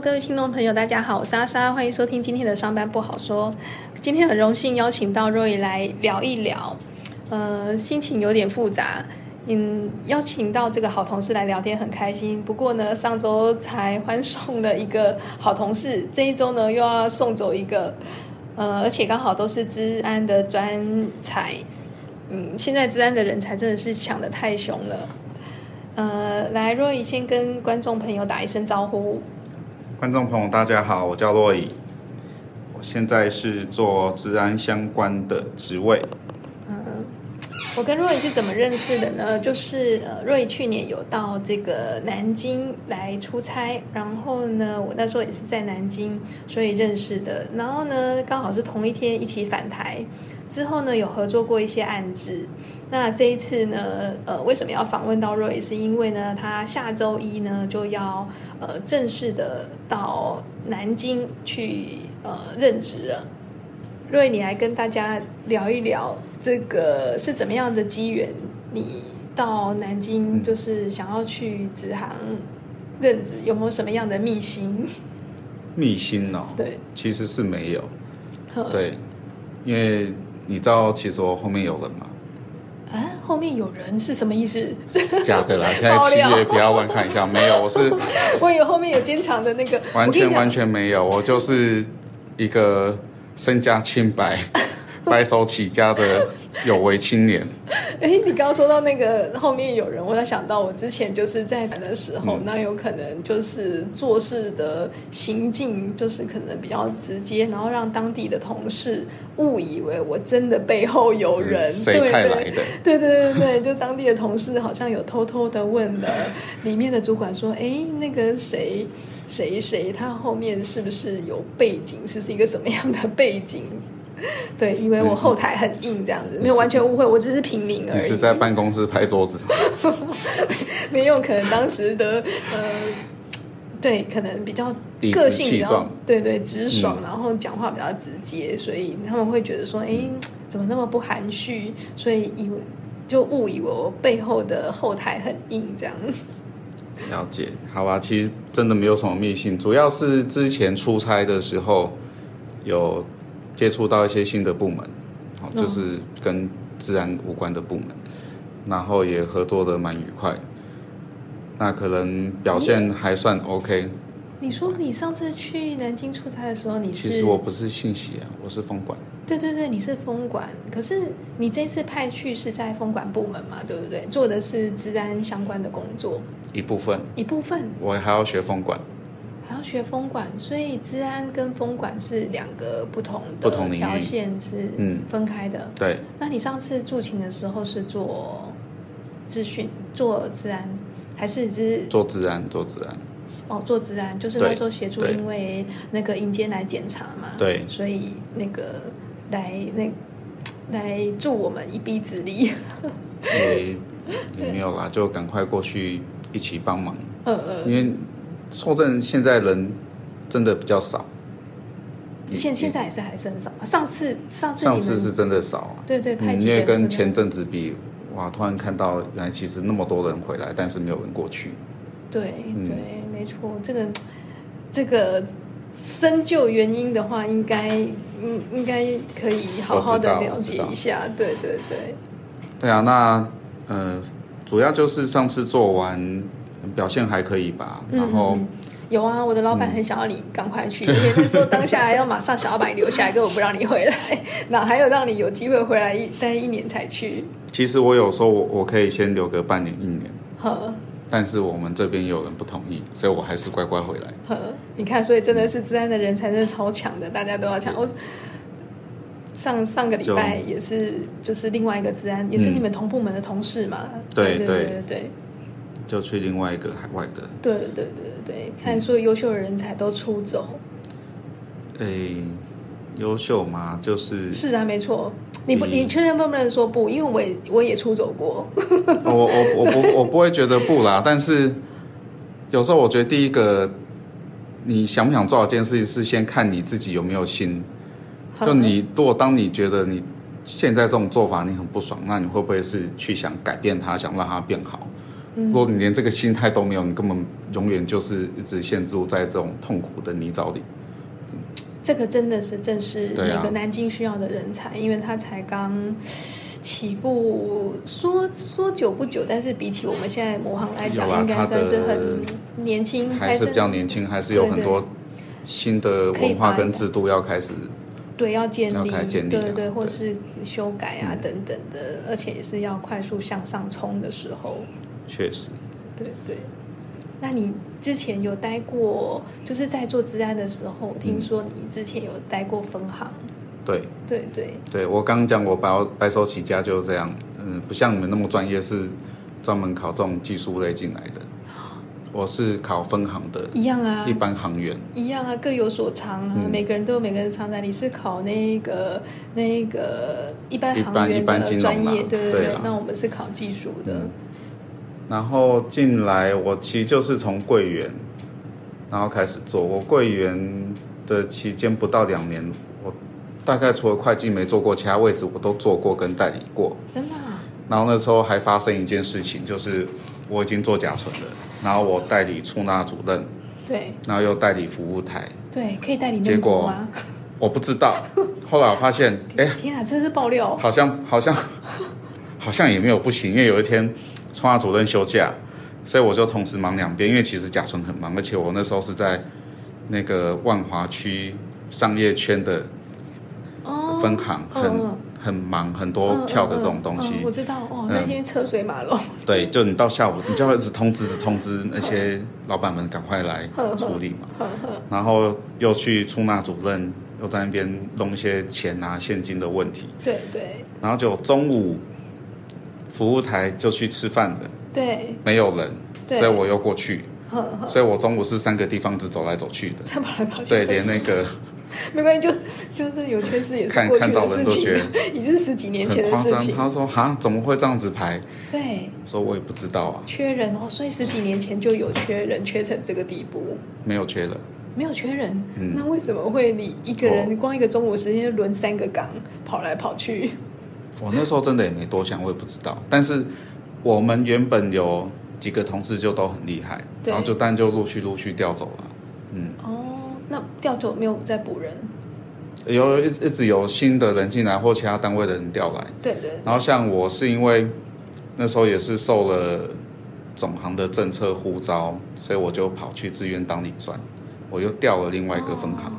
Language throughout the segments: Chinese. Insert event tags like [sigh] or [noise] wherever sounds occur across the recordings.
各位听众朋友，大家好，我是莎莎，欢迎收听今天的上班不好说。今天很荣幸邀请到若 y 来聊一聊，呃，心情有点复杂。嗯，邀请到这个好同事来聊天很开心。不过呢，上周才欢送了一个好同事，这一周呢又要送走一个，呃，而且刚好都是治安的专才。嗯，现在治安的人才真的是抢的太凶了。呃，来，若 y 先跟观众朋友打一声招呼。观众朋友，大家好，我叫洛伊，我现在是做治安相关的职位。我跟若伊是怎么认识的呢？就是呃，若伊去年有到这个南京来出差，然后呢，我那时候也是在南京，所以认识的。然后呢，刚好是同一天一起返台，之后呢，有合作过一些案子。那这一次呢，呃，为什么要访问到瑞？是因为呢，他下周一呢就要呃正式的到南京去呃任职了。瑞，你来跟大家聊一聊这个是怎么样的机缘？你到南京就是想要去子航任职，有没有什么样的秘辛？秘辛哦，对，其实是没有。对，因为你知道，其实我后面有人嘛。啊，后面有人是什么意思？[laughs] 假的啦！[laughs] 现在七月不要乱看一下，没有，我是 [laughs] 我以为后面有坚强的那个，完全完全没有，我就是一个身家清白、[laughs] 白手起家的。有为青年，[laughs] 哎，你刚刚说到那个后面有人，我要想到我之前就是在的时候，那有可能就是做事的行径就是可能比较直接，然后让当地的同事误以为我真的背后有人，谁派来的？对对对对，就当地的同事好像有偷偷的问了里面的主管说，哎，那个谁谁谁，他后面是不是有背景？是是一个什么样的背景？对，以为我后台很硬这样子，没有完全误会，我只是平民而已。你是在办公室拍桌子？[laughs] 没有，可能当时的呃，对，可能比较个性比较对对直爽，然后讲话比较直接，所以他们会觉得说，哎，怎么那么不含蓄？所以以为就误以为我背后的后台很硬这样。了解，好吧，其实真的没有什么秘信，主要是之前出差的时候有。接触到一些新的部门，好，就是跟自然无关的部门，然后也合作的蛮愉快，那可能表现还算 OK。你说你上次去南京出差的时候，你是？其实我不是信息啊，我是风管。对对对，你是风管，可是你这次派去是在风管部门嘛？对不对？做的是治安相关的工作，一部分，一部分。我还要学风管。还要学风管，所以治安跟风管是两个不同的不同条线，是嗯分开的。对。那你上次驻勤的时候是做资讯、做治安，还是只做治安？做治安。哦，做治安就是那时候协助，因为那个迎接来检查嘛。对。所以那个来那来助我们一臂之力。也也没有啦，就赶快过去一起帮忙。嗯嗯。因为。受证现在人真的比较少，现现在也是还是很少。上次上次上次是真的少啊，对对，因为跟前阵子比，哇，突然看到原来其实那么多人回来，但是没有人过去。对对，没错，这个这个深究原因的话，应该应应该可以好好的了解一下。对对对，对啊，那呃，主要就是上次做完。表现还可以吧，然后有啊，我的老板很想要你赶快去，因为那时候当下还要马上想要把你留下来，根本不让你回来，[laughs] 哪还有让你有机会回来一待一年才去？其实我有时候，我我可以先留个半年一年，呵，但是我们这边有人不同意，所以我还是乖乖回来。呵，你看，所以真的是治安的人才真的超强的，大家都要抢。我上上个礼拜也是，就是另外一个治安，也是你们同部门的同事嘛？对对对对。就去另外一个海外的，对对对对对，看所有优秀的人才都出走。诶，优秀吗？就是是啊，没错。你不，你确认不能说不？因为我也我也出走过。我我我不 [laughs] 我不会觉得不啦，但是有时候我觉得第一个，你想不想做好这件事情，是先看你自己有没有心。就你如果当你觉得你现在这种做法你很不爽，那你会不会是去想改变它，想让它变好？如果你连这个心态都没有，你根本永远就是一直陷入在这种痛苦的泥沼里。这个真的是正是对啊那个南京需要的人才，因为他才刚起步，说说久不久，但是比起我们现在魔行来讲，应该算是很年轻，还是比较年轻，还是有很多新的文化跟制度要开始。对要建立，开始建立啊对对，或是修改啊等等的，而且也是要快速向上冲的时候，确实，对对。那你之前有待过，就是在做治安的时候，听说你之前有待过分行，对。对对，对，我刚刚讲我白白手起家就是这样，嗯，不像你们那么专业，是专门考这种技术类进来的。我是考分行的，一样啊一，般行员。一样啊，各有所长啊，嗯每个人都有每个人的长才。你是考那个那个一般一行业般一般的专业，对对对啊那我们是考技术的，然后进来，我其实就是从柜员，然后开始做。我柜员的期间不到两年，我大概除了会计没做过，其他位置我都做过跟代理过。真的啊、然后那时候还发生一件事情，就是我已经做甲醇了，然后我代理出纳主任，对然后又代理服务台，对，可以代理结果？我不知道。后来我发现，哎，[laughs] 天啊，这是爆料！好像好像好像也没有不行，因为有一天出纳主任休假，所以我就同时忙两边。因为其实甲醇很忙，而且我那时候是在那个万华区商业圈的哦，分行，很、嗯很忙，很多票的这种东西。嗯嗯嗯我知道哦，嗯。那边车水马龙，对，就你到下午，你就要一直通知通知那些老板们赶快来处理嘛。然后又去出纳主任，又在那边弄一些钱啊现金的问题。对对。然后就中午服务台就去吃饭的，对，没有人，所以我又过去，所以我中午是三个地方只走来走去的。再跑来跑去，对，连那个 [laughs] 没关系，就就是有缺失也是看过去看到人的事情 [laughs] 已经是十几年前。的事情。他说：“哈，怎么会这样子排对，？”说：“我也不知道啊，缺人哦，所以十几年前就有缺人，缺成这个地步。没有缺人。没有缺人，嗯那为什么会你一个人哦光一个中午时间就轮三个岗跑来跑去？[laughs] 我那时候真的也没多想，我也不知道。但是我们原本有几个同事就都很厉害，然后就但就陆续陆续调走了。哦，那调走没有再补人？有一一直有新的人进来，或其他单位的人调来。对对然后像我是因为那时候也是受了总行的政策呼召，所以我就跑去自愿当理专，我又调了另外一个分行。哦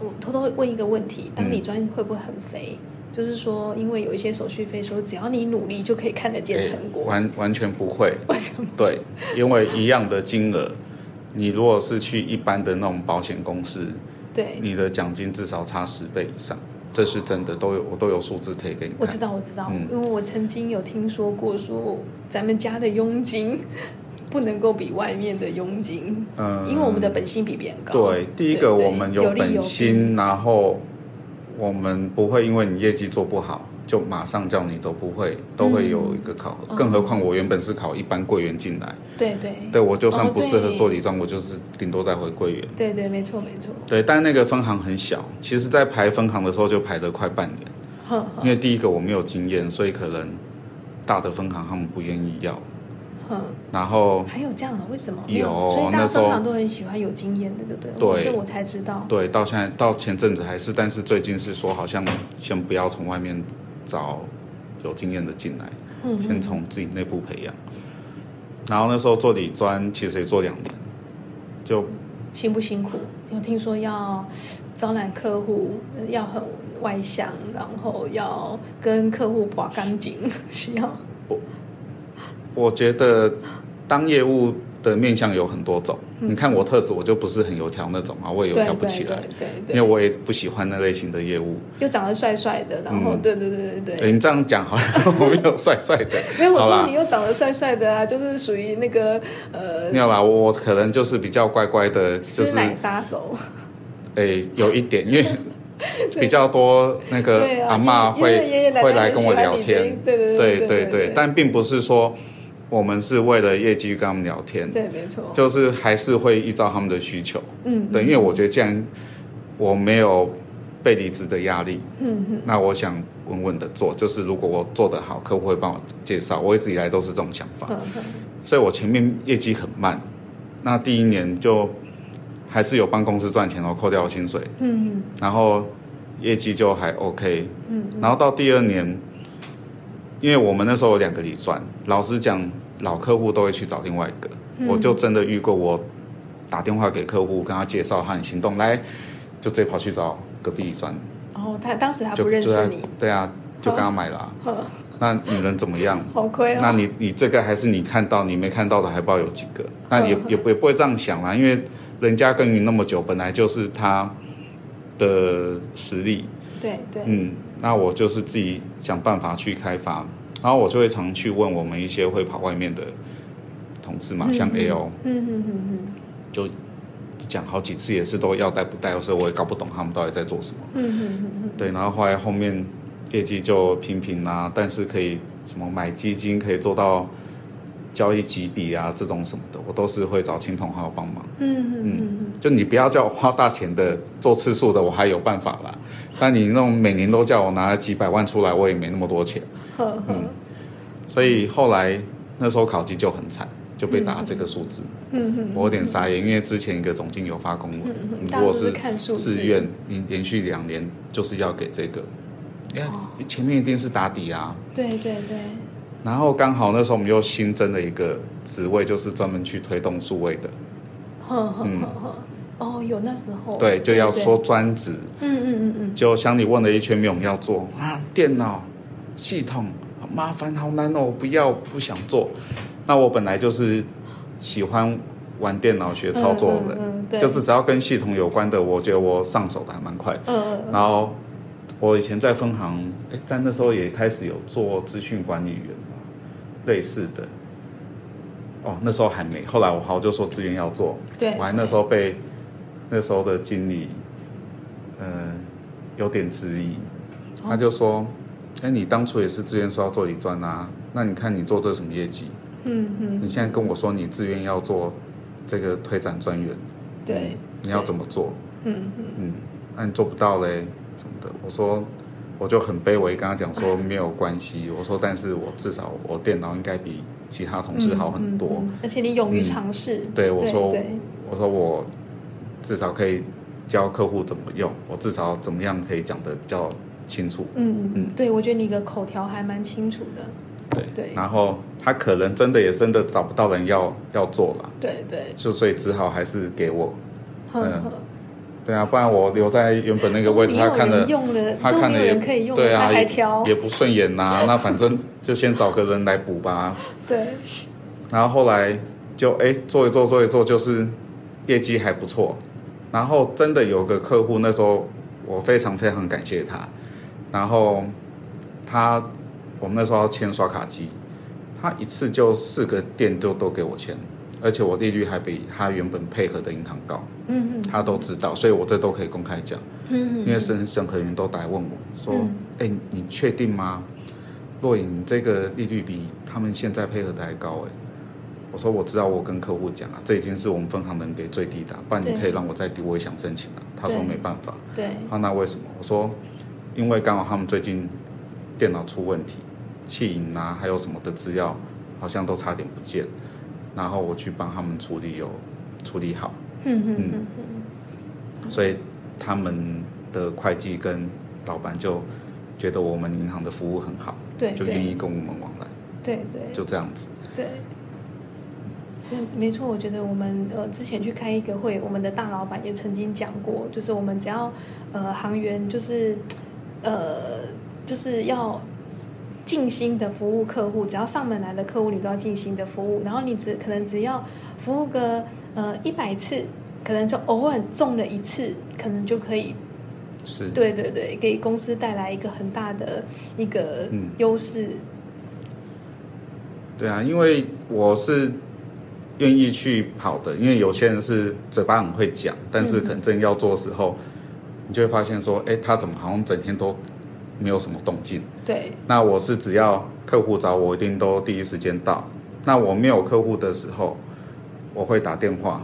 我偷偷问一个问题：当嗯理专会不会很肥？就是说，因为有一些手续费，说只要你努力就可以看得见成果。诶完 [laughs] 完全不会，对，因为一样的金额，你如果是去一般的那种保险公司，对，你的奖金至少差十倍以上，这是真的，都有我都有数字可以给你看。我知道，我知道，嗯因为我曾经有听说过，说咱们家的佣金 [laughs] 不能够比外面的佣金，嗯因为我们的本薪比别人高。对，第一个我们本有利有薪，然后我们不会因为你业绩做不好就马上叫你走，不会，都会有一个考核。嗯更何况我原本是考一般柜员进来，对对对我就算哦不适合对做理专，我就是顶多再回柜员。对对，没错没错。对，但那个分行很小，其实在排分行的时候就排了快半年，因为第一个我没有经验，所以可能大的分行他们不愿意要，嗯，然后还有这样的？为什么？有所以大那时候分行都很喜欢有经验的，对不对？对哦这我才知道。对，到现在到前阵子还是，但是最近是说好像先不要从外面找有经验的进来，嗯先从自己内部培养。然后那时候做理专，其实也做两年，就辛不辛苦？有听说要招揽客户，要很外向，然后要跟客户把干净，[laughs] 需要我觉得当业务的面相有很多种。你看我特质，我就不是很油条那种啊，我也油对条不起来，对对对因为我也不喜欢那类型的业务。又长得帅帅的，然后、嗯对对对对对。诶你这样讲好像我没有帅帅的，[laughs] 没有，我说你又长得帅帅的啊，就是属于那个呃没有啦，我我可能就是比较乖乖的，就是奶杀手，[laughs] 诶有一点，因为 [laughs] 比较多那个阿嬷会会来跟我聊天，对对对对对对。但并不是说我们是为了业绩跟他们聊天，对，没错，就是还是会依照他们的需求。嗯，对，因为我觉得既然我没有被离职的压力。嗯嗯。那我想稳稳的做，就是如果我做得好，客户会帮我介绍。我一直以来都是这种想法，嗯嗯。所以我前面业绩很慢，那第一年就还是有帮公司赚钱然后，扣掉薪水，嗯然后业绩就还 OK，嗯。然后到第二年，因为我们那时候有两个理专，老实讲，老客户都会去找另外一个，嗯。我就真的遇过，我打电话给客户，跟他介绍他很心动，来就直接跑去找隔壁理专，然后他当时他就不认识你，对啊，就跟他买了。啊、那你能怎么样？[laughs] 好亏哦。那你你这个还是你看到你没看到的，还不知道有几个？那也嗯。也不也不会这样想啦，因为人家耕耘那么久，本来就是他的实力。对对，嗯，那我就是自己想办法去开发，然后我就会常去问我们一些会跑外面的同事嘛，像 A O，嗯嗯嗯嗯就讲好几次也是都要带不带，所以我也搞不懂他们到底在做什么。嗯嗯嗯对，然后后来后面业绩就平平啊，但是可以什么买基金可以做到交易几笔啊，这种什么的，我都是会找亲朋好友帮忙。嗯嗯嗯嗯就你不要叫我花大钱的做次数的，我还有办法啦。但你那种每年都叫我拿几百万出来，我也没那么多钱。呵呵，所以后来那时候考绩就很惨，就被打这个数字，嗯嗯我有点傻眼，因为之前一个总经有发公文，嗯嗯，你如果是自愿，你连续两年就是要给这个，因为哦。前面一定是打底啊。对对对，然后刚好那时候我们又新增了一个职位，就是专门去推动数位的，呵呵呵呵，哦，有那时候，对，就要说，专职。嗯嗯嗯嗯，就像你问了一圈，没有人要做啊，电脑系统好麻烦，好难哦，不要，不想做。那我本来就是喜欢玩电脑、学操作的人，嗯嗯，就是只要跟系统有关的，我觉得我上手的还蛮快。嗯嗯然后我以前在分行，哎，在那时候也开始有做资讯管理员。嘛，类似的。哦，那时候还没，后来我好就说资源要做，对，我还那时候被那时候的经理，嗯、有点质疑，哦他就说：“哎、你当初也是自愿说要做理专啊，那你看你做这什么业绩？嗯嗯，你现在跟我说你自愿要做这个推展专员，对，你要怎么做？嗯嗯嗯，那你做不到嘞，什么的？”我说。我就很卑微，跟他讲说没有关系。我说，但是我至少我电脑应该比其他同事好很多。嗯嗯嗯而且你勇于尝试，对我说，我说我至少可以教客户怎么用，我至少怎么样可以讲的比较清楚。嗯嗯对我觉得你的口条还蛮清楚的，对，对然后他可能真的也真的找不到人要要做了，对对，就所以只好还是给我。嗯对啊，不然我留在原本那个位置，他看了他看了也可以用，对啊，还也挑，也不顺眼呐、[laughs] 那反正就先找个人来补吧。[laughs] 对，然后后来就哎做一做做一做，就是业绩还不错。然后真的有个客户，那时候我非常非常感谢他。然后他我们那时候要签刷卡机，他一次就四个店就都给我签，而且我利率还比他原本配合的银行高，嗯嗯他都知道，所以我这都可以公开讲。嗯因为审审核员都来问我说嗯：“哎、你确定吗？若隐这个利率比他们现在配合的还高哎。”我说：“我知道，我跟客户讲啊，这已经是我们分行能给最低的，不然你可以让我再低，我也想申请啊。”他说：“没办法。对，”啊，那为什么？我说：“因为刚好他们最近电脑出问题，气影啊，还有什么的资料好像都差点不见，然后我去帮他们处理，有处理好。”嗯嗯嗯嗯，所以他们的会计跟老板就觉得我们银行的服务很好，对就愿意跟我们往来，对对就这样子。对。嗯，没错，我觉得我们呃之前去开一个会，我们的大老板也曾经讲过，就是我们只要呃行员就是呃就是要尽心的服务客户，只要上门来的客户你都要尽心的服务，然后你只可能只要服务个呃一百次，可能就偶尔中了一次，可能就可以是，对对对，给公司带来一个很大的一个嗯优势。对啊，因为我是愿意去跑的，因为有些人是嘴巴很会讲，但是可能真要做的时候，你就会发现说，哎，他怎么好像整天都没有什么动静？对。那我是只要客户找我，一定都第一时间到。那我没有客户的时候，我会打电话，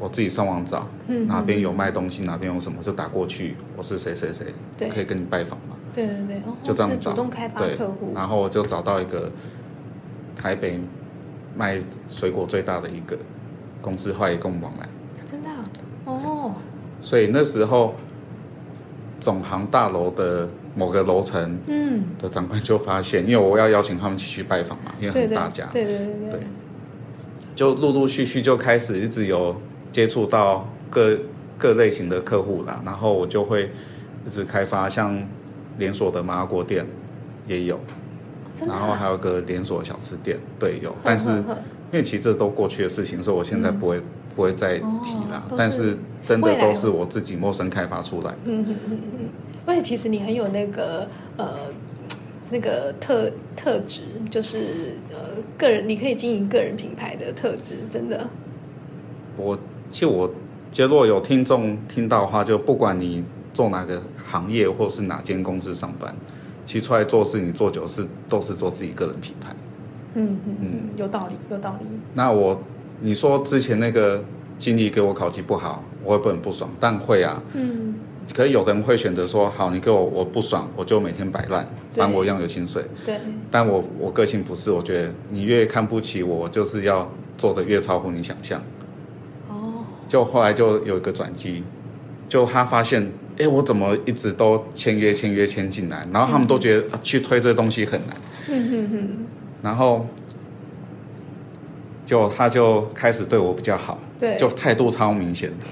我自己上网找，嗯哪边有卖东西，哪边有什么就打过去，我是谁谁谁，对。可以跟你拜访嘛。对对对，哦就这样找是主动开发对。客户，然后我就找到一个台北卖水果最大的一个公司，后来也跟我们往来。真的啊？哦，所以那时候总行大楼的某个楼层嗯，的长官就发现，因为我要邀请他们去拜访嘛，因为大家，对对对对。对，就陆陆续续就开始一直有接触到各各类型的客户啦，然后我就会一直开发像连锁的麻辣锅店也有，啊，然后还有个连锁小吃店，对有，但是因为其实这都过去的事情，所以我现在不会、不会再提啦。哦但是真的都是我自己陌生开发出来的。嗯嗯嗯嗯，而且其实你很有那个呃那个特特质，就是呃个人你可以经营个人品牌的特质，真的，我其实我觉得如果有听众听到的话，就不管你做哪个行业或是哪间公司上班，其实出来做事，你做久是都是做自己个人品牌。嗯嗯嗯，有道理有道理，那我你说之前那个经理给我考绩不好，我会不会很不爽？但会啊。嗯，可是有的人会选择说，好，你给我我不爽，我就每天摆烂，对。反正我一样有薪水。对，但我我个性不是，我觉得你越看不起我，我就是要做的越超乎你想象。哦，就后来就有一个转机，就他发现，哎，我怎么一直都签约签约签进来，然后他们都觉得、啊去推这个东西很难，嗯哼哼，然后就他就开始对我比较好，对，就态度超明显的。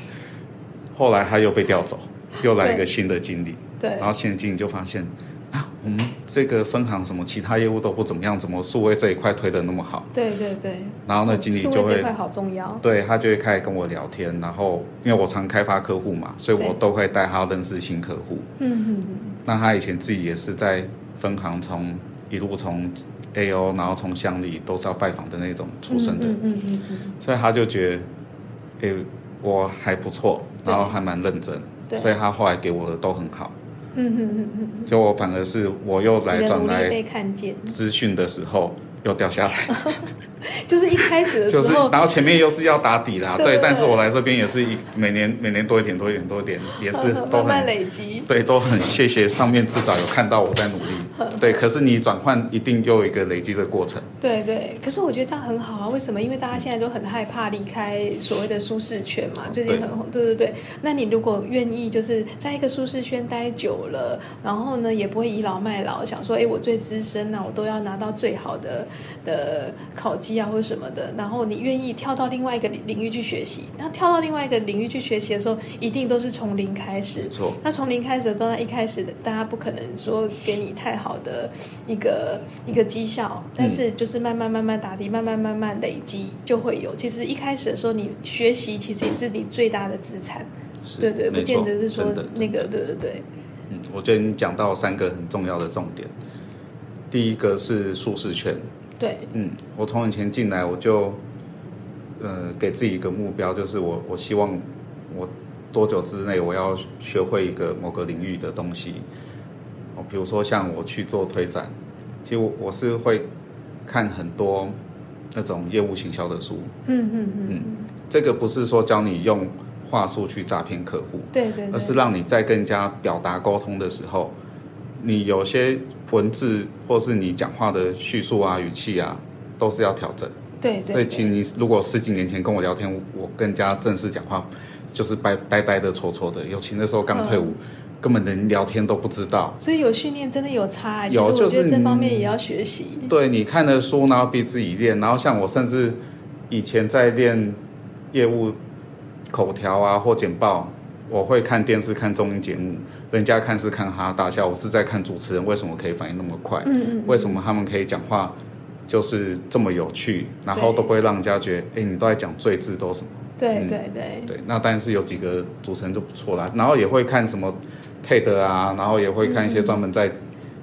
后来他又被调走，又来一个新的经理，对。然后新的经理就发现啊，我们这个分行什么其他业务都不怎么样，怎么数位这一块推的那么好？对对对，然后那经理就会这块好重要，对他就会开始跟我聊天，然后因为我常开发客户嘛，所以我都会带他认识新客户。嗯哼哼，那他以前自己也是在分行从一路从 A O，然后从乡里都是要拜访的那种出身的，嗯嗯嗯嗯所以他就觉得，诶、我还不错，然后还蛮认真，对所以他后来给我的都很好。嗯嗯嗯嗯就我反而是我又嗯，来转来被看见，资讯的时候又掉下来，[laughs] 就是一开始的时 [laughs] 就是候，然后前面又是要打底啦，对对，但是我来这边也是一每年每年多一点多一点多一点，也是 [laughs] 都慢慢很累积，对，都很谢谢上面至少有看到我在努力，对，可是你转换一定又有一个累积的过程，对对，可是我觉得这样很好啊。为什么？因为大家现在都很害怕离开所谓的舒适圈嘛，最近很红。对对对，那你如果愿意就是在一个舒适圈待久了，然后呢也不会倚老卖老，想说，哎，我最资深啊，我都要拿到最好的的考绩啊或者什么的，然后你愿意跳到另外一个领领域去学习，那跳到另外一个领域去学习的时候，一定都是从零开始没。错，那从零开始的状态，一开始的大家不可能说给你太好的一个一个绩效，但是就是慢慢慢慢打底，慢慢慢慢累积就会有。其实一开始的时候，你学习其实也是你最大的资产，对对，不见得是说那个对对对，嗯，我觉得你讲到三个很重要的重点，第一个是舒适圈，对，嗯，我从以前进来我就，呃，给自己一个目标，就是我我希望我多久之内我要学会一个某个领域的东西，哦，比如说像我去做推展，其实我我是会看很多那种业务行销的书，嗯嗯。嗯，这个不是说教你用话术去诈骗客户，对对对，而是让你在跟人家表达沟通的时候，你有些文字或是你讲话的叙述啊、语气啊，都是要调整。对对所以，请你如果十几年前跟我聊天，我更加正式讲话，就是呆呆呆的、戳戳的，尤其那时候刚退伍，根本连聊天都不知道。所以有训练真的有差欸，其实有就是这方面也要学习。对你看的书，然后逼自己练，然后像我甚至以前在练业务口条啊或简报，我会看电视、看综艺节目，人家看是看哈哈大笑，我是在看主持人为什么可以反应那么快，嗯嗯，为什么他们可以讲话就是这么有趣，然后都不会让人家觉得，哎，你都在讲最字都什么？对嗯对。对，对，那但是有几个主持人就不错啦，然后也会看什么 TED 啊，然后也会看一些专门在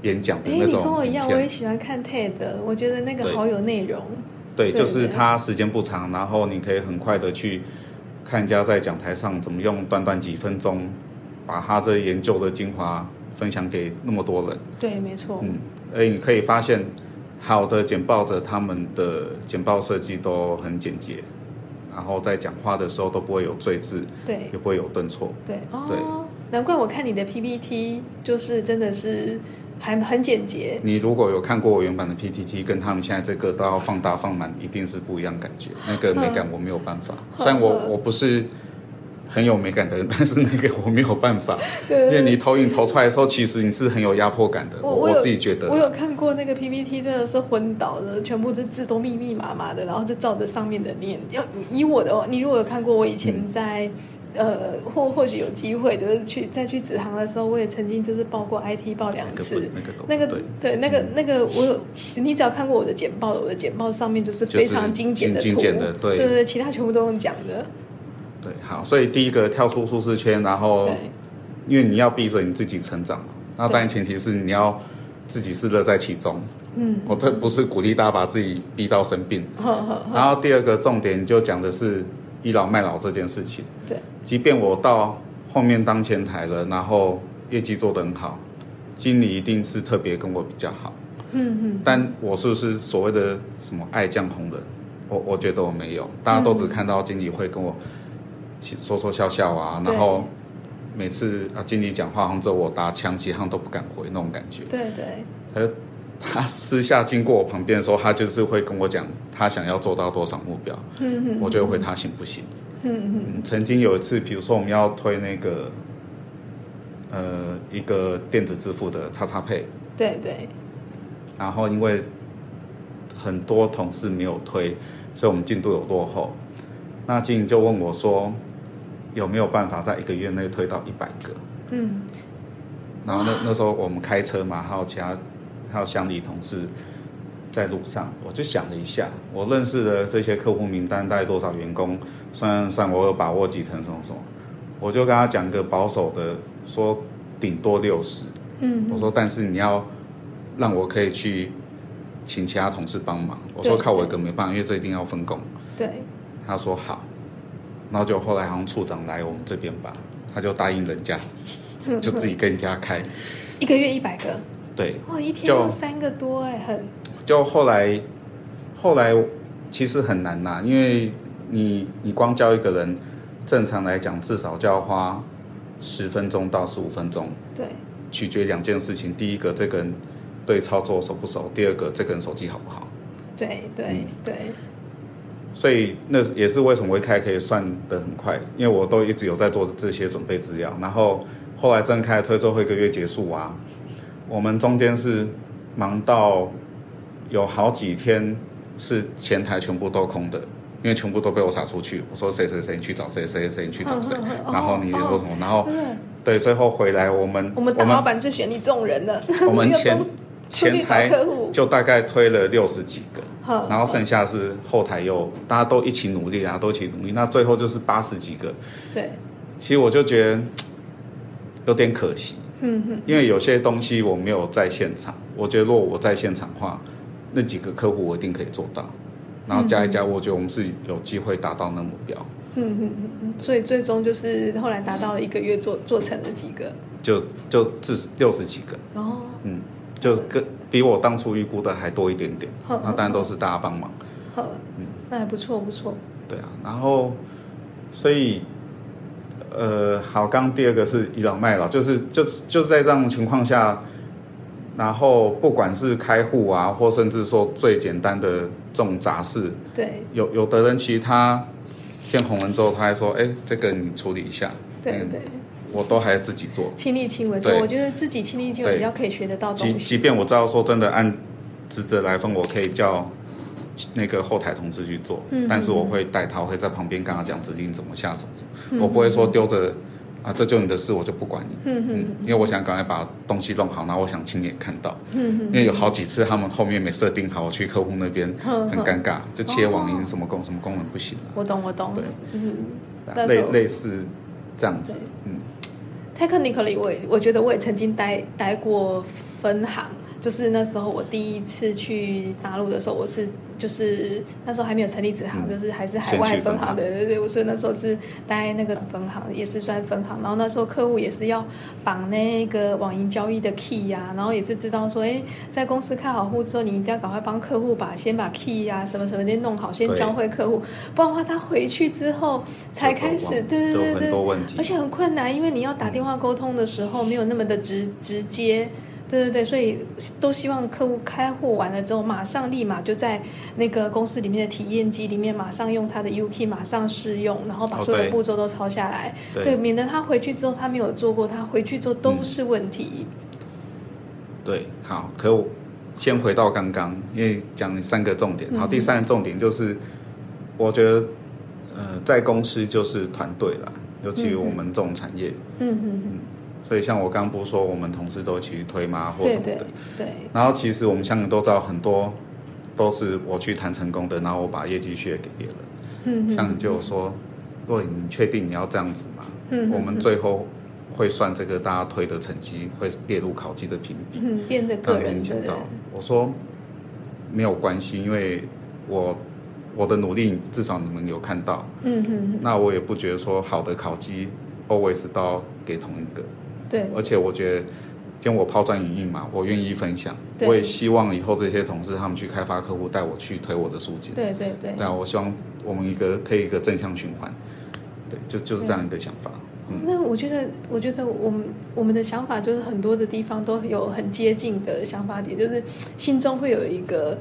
演讲的哎，你那种跟我一样，我也喜欢看 TED，我觉得那个好有内容。对，对就是对它时间不长，然后你可以很快的去看人家在讲台上怎么用短短几分钟，把他这研究的精华分享给那么多人。对，没错。嗯，而你可以发现，好的简报者他们的简报设计都很简洁，然后在讲话的时候都不会有赘字，对也不会有顿挫。对对哦，难怪我看你的 PPT 就是真的是还很简洁。你如果有看过我原版的 PPT，跟他们现在这个都要放大放满，一定是不一样感觉。那个美感我没有办法，虽然我我不是很有美感的人，[laughs] 但是那个我没有办法，对因为你投影投出来的时候，其实你是很有压迫感的。我我我自己觉得我，有看过那个 PPT，真的是昏倒的，全部的字都密密麻麻的，然后就照着上面的念。要以我的，你如果有看过我以前在。呃，或或许有机会，就是去再去子航的时候，我也曾经就是报过 IT 报两次，那个都那个对。那个那个我有，你只要看过我的简报，我的简报上面就是非常精简的图，精精简的对对对，其他全部都用讲的，对，好，所以第一个跳出舒适圈，然后对因为你要逼着你自己成长嘛，那当然前提是你要自己是乐在其中。嗯，我这不是鼓励大家把自己逼到生病。然后第二个重点就讲的是倚老卖老这件事情。对，即便我到后面当前台了，然后业绩做得很好，经理一定是特别跟我比较好。嗯嗯，但我是不是所谓的什么爱将红人？我我觉得我没有，大家都只看到经理会跟我说说笑笑啊，对然后每次啊经理讲话，或者我打枪，其他人都不敢回那种感觉。对对，而他私下经过我旁边的时候，他就是会跟我讲他想要做到多少目标，嗯嗯我就会回他行不行？嗯嗯，嗯，曾经有一次，比如说我们要推那个呃一个电子支付的叉叉配，对对，然后因为很多同事没有推，所以我们进度有落后。那经理就问我说，有没有办法在一个月内推到一百个？嗯。然后那那时候我们开车嘛，还有其他还有乡里同事在路上，我就想了一下，我认识的这些客户名单大概多少员工，算算我有把握几成什么什么，我就跟他讲个保守的，说顶多六十。嗯，我说，但是你要让我可以去请其他同事帮忙。我说靠我一个没办法，因为这一定要分工。对，他说好，然后就后来好像处长来我们这边吧，他就答应人家，就自己跟人家开。一个月一百个，对，哇，一天就要三个多哎，很。就后来后来其实很难呐，因为你你光教一个人，正常来讲至少就要花十分钟到十五分钟，对，取决两件事情。第一个，这个人对操作熟不熟；第二个，这个人手机好不好。对对嗯对，所以那也是为什么我一开可以算得很快，因为我都一直有在做这些准备资料。然后后来正开推之后一个月结束啊，我们中间是忙到有好几天是前台全部都空的，因为全部都被我撒出去。我说谁谁谁你去找谁谁谁你去找谁然后你联络什么，然后对，最后回来我们我们大老板最选你这种人了，[laughs] 我们 [laughs] 前前台就大概推了六十几个。然后剩下是后台又大家都一起努力啊，都一起努力，那最后就是八十几个。对，其实我就觉得有点可惜，嗯嗯，因为有些东西我没有在现场。我觉得如果我在现场的话，那几个客户我一定可以做到。然后加一加，我觉得我们是有机会达到那目标，嗯嗯嗯嗯，所以最终就是后来达到了一个月做做成了几个，就就至六十几个，哦，嗯，就跟比我当初预估的还多一点点。好那当然都是大家帮忙。好，嗯。那还不错不错，对啊，然后所以呃，好，刚刚第二个是倚老卖老，就是就是就是在这样的情况下，然后不管是开户啊，或甚至说最简单的这种杂事，对。有有的人其实他见红人之后，他还说，哎，这个你处理一下，嗯对对，我都还自己做，亲力亲为，对。对，我觉得自己亲力亲为比较可以学得到即东西，即便我知道说真的按职责来分，我可以叫那个后台同事去做，嗯但是我会带他，我会在旁边跟他讲指令怎么下怎么嗯我不会说丢着啊，这就你的事，我就不管你。嗯嗯，因为我想赶快把东西弄好，然后我想亲眼看到。嗯因为有好几次他们后面没设定好，我去客户那边嗯很尴尬，就切网哦。银什么功什么功能不行我懂我懂，对。嗯。类类似这样子。嗯，technically，我也我觉得我也曾经待待过分行，就是那时候我第一次去大陆的时候，我是就是那时候还没有成立子行，嗯就是还是海外分分行，的对对对，我所以那时候是待那个分行，也是算分行。然后那时候客户也是要绑那个网银交易的 key 呀、然后也是知道说，哎，在公司开好户之后，你一定要赶快帮客户把先把 key 呀、什么什么先弄好，先教会客户，不然的话他回去之后才开始，对对对对，而。且很困难，因为你要打电话沟通的时候没有那么的直直接。对对对，所以都希望客户开户完了之后，马上立马就在那个公司里面的体验机里面，马上用他的 UK 马上试用，然后把所有的步骤都抄下来，对，对。免得他回去之后他没有做过，他回去之后都是问题。对，好，可我先回到刚刚，因为讲三个重点，然后第三个重点就是，我觉得，呃，在公司就是团队啦，尤其于我们这种产业，嗯嗯嗯，所以像我刚刚不是说我们同事都去推吗，或什么的，对，然后其实我们香港都知道很多都是我去谈成功的，然后我把业绩血给别人，嗯嗯像你就有说，若你确定你要这样子吗？嗯我们最后会算这个大家推的成绩，会列入考绩的评比。嗯变得个人的影响到。我说没有关系，因为我我的努力至少你们有看到，嗯嗯那我也不觉得说好的考绩 always 都要给同一个，对而且我觉得。今天我抛砖引玉嘛，我愿意分享，对我也希望以后这些同事他们去开发客户，带我去推我的书籍。对对对对啊，我希望我们一个可以一个正向循环，对，就就是这样一个想法。那我觉得，我觉得我们我们的想法就是很多的地方都有很接近的想法点，就是心中会有一个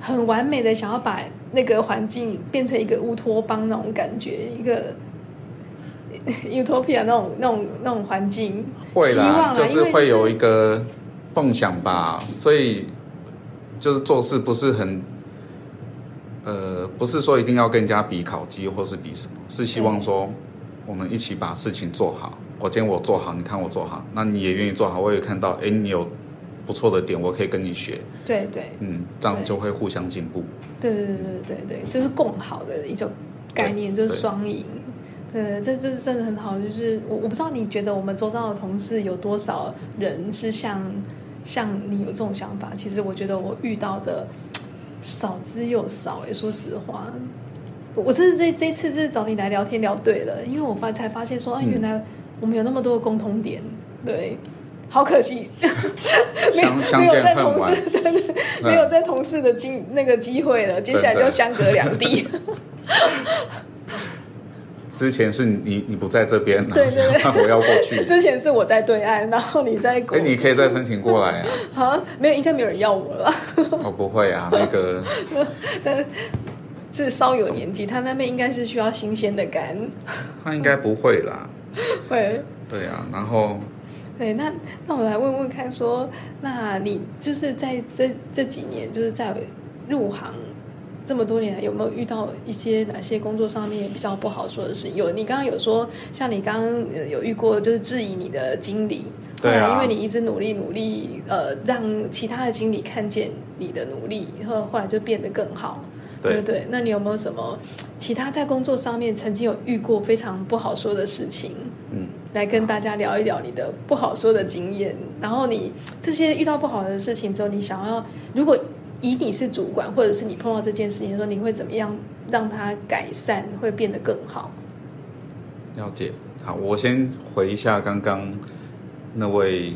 很完美的想要把那个环境变成一个乌托邦那种感觉，一个 [laughs] utopia 那种那种那种环境。[laughs] 会啦，啦就是会有一个梦想吧，所以就是做事不是很，呃，不是说一定要跟人家比考绩或是比什么，是希望说我们一起把事情做好。我今天我做好，你看我做好，那你也愿意做好，我也看到，哎，你有不错的点，我可以跟你学，对对嗯，这样就会互相进步。对对对对对，就是共好的一种概念，就是双赢。对，这这是真的很好。就是我我不知道你觉得我们周遭的同事有多少人是像像你有这种想法？其实我觉得我遇到的少之又少。哎，说实话，我这是这这次是找你来聊天聊对了，因为我发才发现说，啊，嗯原来我们有那么多的共同点。对，好可惜，[laughs] 没有没有在同事，对对，没有在同事的机那个机会了，接下来就相隔两地。之前是你你不在这边，对对对现在我要过去，[laughs] 之前是我在对岸，然后你在国哎，，你可以再申请过来啊。[laughs] 啊，没有，应该没有人要我了我？[laughs] 哦，不会啊，那个是稍有年纪，他那边应该是需要新鲜的肝。他应该不会啦。会对啊，然后对，那那我来问问看说那你就是在这这几年，就是在入行这么多年来，有没有遇到一些哪些工作上面比较不好说的事？有，你刚刚有说，像你刚刚呃有遇过，就是质疑你的经理，后对因为你一直努力努力，呃，让其他的经理看见你的努力，后后来就变得更好。对对不对？那你有没有什么其他在工作上面曾经有遇过非常不好说的事情？嗯，来跟大家聊一聊你的不好说的经验。然后你这些遇到不好的事情之后，你想要如果以你是主管，或者是你碰到这件事情的时候，你会怎么样让它改善，会变得更好？了解。好，我先回一下刚刚那位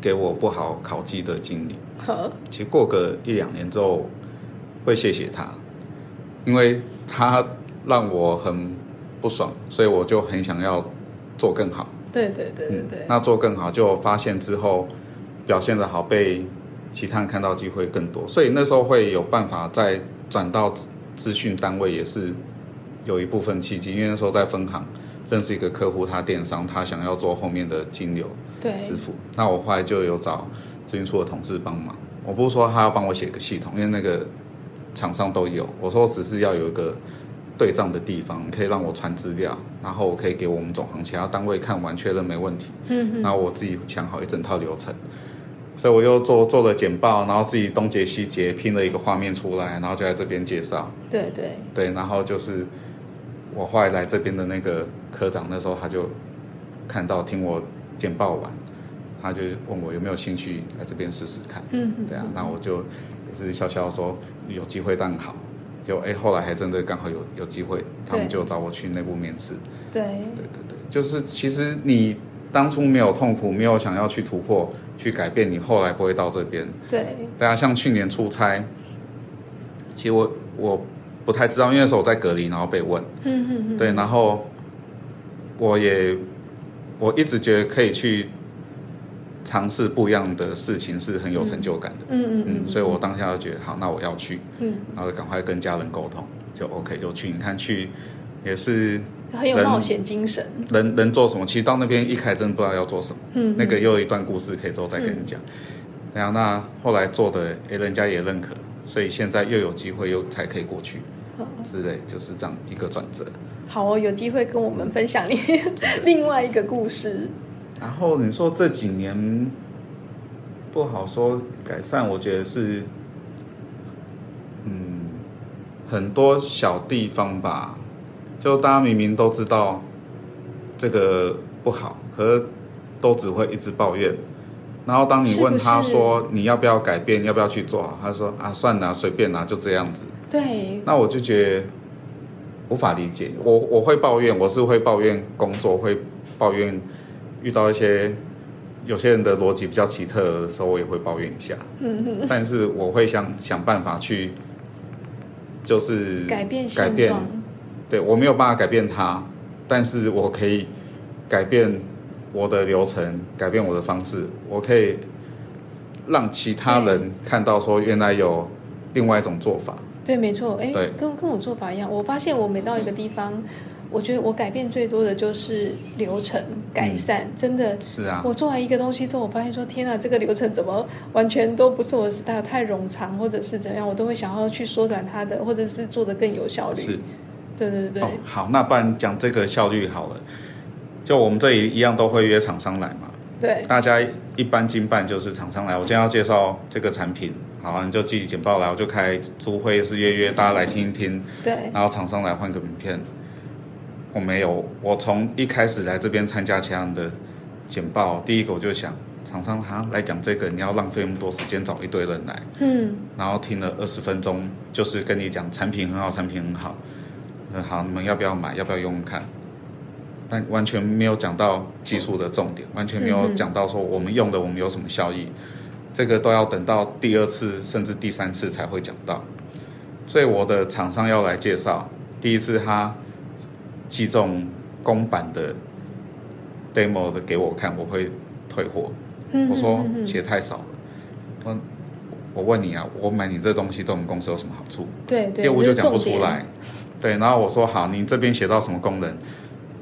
给我不好考绩的经理。好，其实过个一两年之后，会谢谢他，因为他让我很不爽，所以我就很想要做更好。对对对对对，那做更好，就发现之后表现的好，被其他人看到机会更多，所以那时候会有办法再转到资资讯单位，也是有一部分契机。因为那时候在分行认识一个客户，他电商，他想要做后面的金流对支付，那我后来就有找资讯处的同事帮忙。我不是说他要帮我写个系统，因为那个厂商都有，我说只是要有一个对账的地方，可以让我传资料，然后我可以给我们总行其他单位看完确认没问题。嗯然后我自己想好一整套流程，所以我又做做了简报，然后自己东截西截拼了一个画面出来，然后就在这边介绍。对对对，然后就是我后来来这边的那个科长，那时候他就看到听我简报完，他就问我有没有兴趣来这边试试看。嗯嗯对啊，那我就也是笑笑说有机会当然好。就哎，后来还真的刚好有有机会，他们就找我去内部面试。对对对对，就是其实你当初没有痛苦，没有想要去突破、去改变，你后来不会到这边。对。大家像去年出差，其实我我不太知道，因为那时候我在隔离，然后被问，嗯嗯嗯。对，然后我也我一直觉得可以去尝试不一样的事情是很有成就感的，嗯嗯嗯，所以我当下就觉得好，那我要去，嗯。然后就赶快跟家人沟通，就 OK 就去，你看去也是很有冒险精神。能能做什么？其实到那边一开始真不知道要做什么，嗯，那个又有一段故事可以之后再跟你讲。然后那后来做的，诶，人家也认可，所以现在又有机会又才可以过去之类，就是这样一个转折。好哦，有机会跟我们分享你另外一个故事。然后你说这几年不好说改善，我觉得是，嗯，很多小地方吧，就大家明明都知道这个不好，可是都只会一直抱怨。然后当你问他说你要不要改变，要不要去做，他说啊算了，随便啦，就这样子。对，那我就觉得无法理解。我我会抱怨，我是会抱怨工作，会抱怨遇到一些有些人的逻辑比较奇特的时候，我也会抱怨一下。嗯嗯，但是我会想想办法去，就是改变改变。对我没有办法改变它，但是我可以改变我的流程，改变我的方式，我可以让其他人看到说原来有另外一种做法。对，没错，哎对，跟跟我做法一样。我发现我每到一个地方，我觉得我改变最多的就是流程改善，真的。是啊，我做完一个东西之后，我发现说：“天啊，这个流程怎么完全都不是我的 style，太冗长，或者是怎样，我都会想要去缩短它的，或者是做的更有效率。是。”对对对对，哦，好，那不然讲这个效率好了。就我们这里一样都会约厂商来嘛，对大家一般经办就是厂商来。我今天要介绍这个产品，好、啊，你就寄简报来，我就开租会是约约大家来听一听，对然后厂商来换个名片。我没有，我从一开始来这边参加其他的简报，第一个我就想，厂商哈来讲这个，你要浪费那么多时间找一堆人来，嗯，然后听了二十分钟，就是跟你讲产品很好，产品很好，嗯，好，你们要不要买？要不要用用看？但完全没有讲到技术的重点，完全没有讲到说我们用的我们有什么效益，这个都要等到第二次甚至第三次才会讲到。所以我的厂商要来介绍，第一次他寄这种公版的 demo 的给我看，我会退货。嗯我说写太少了。我我问你啊，我买你这东西对我们公司有什么好处？对对，业务就讲不出来。[laughs] 对，然后我说好，你这边写到什么功能？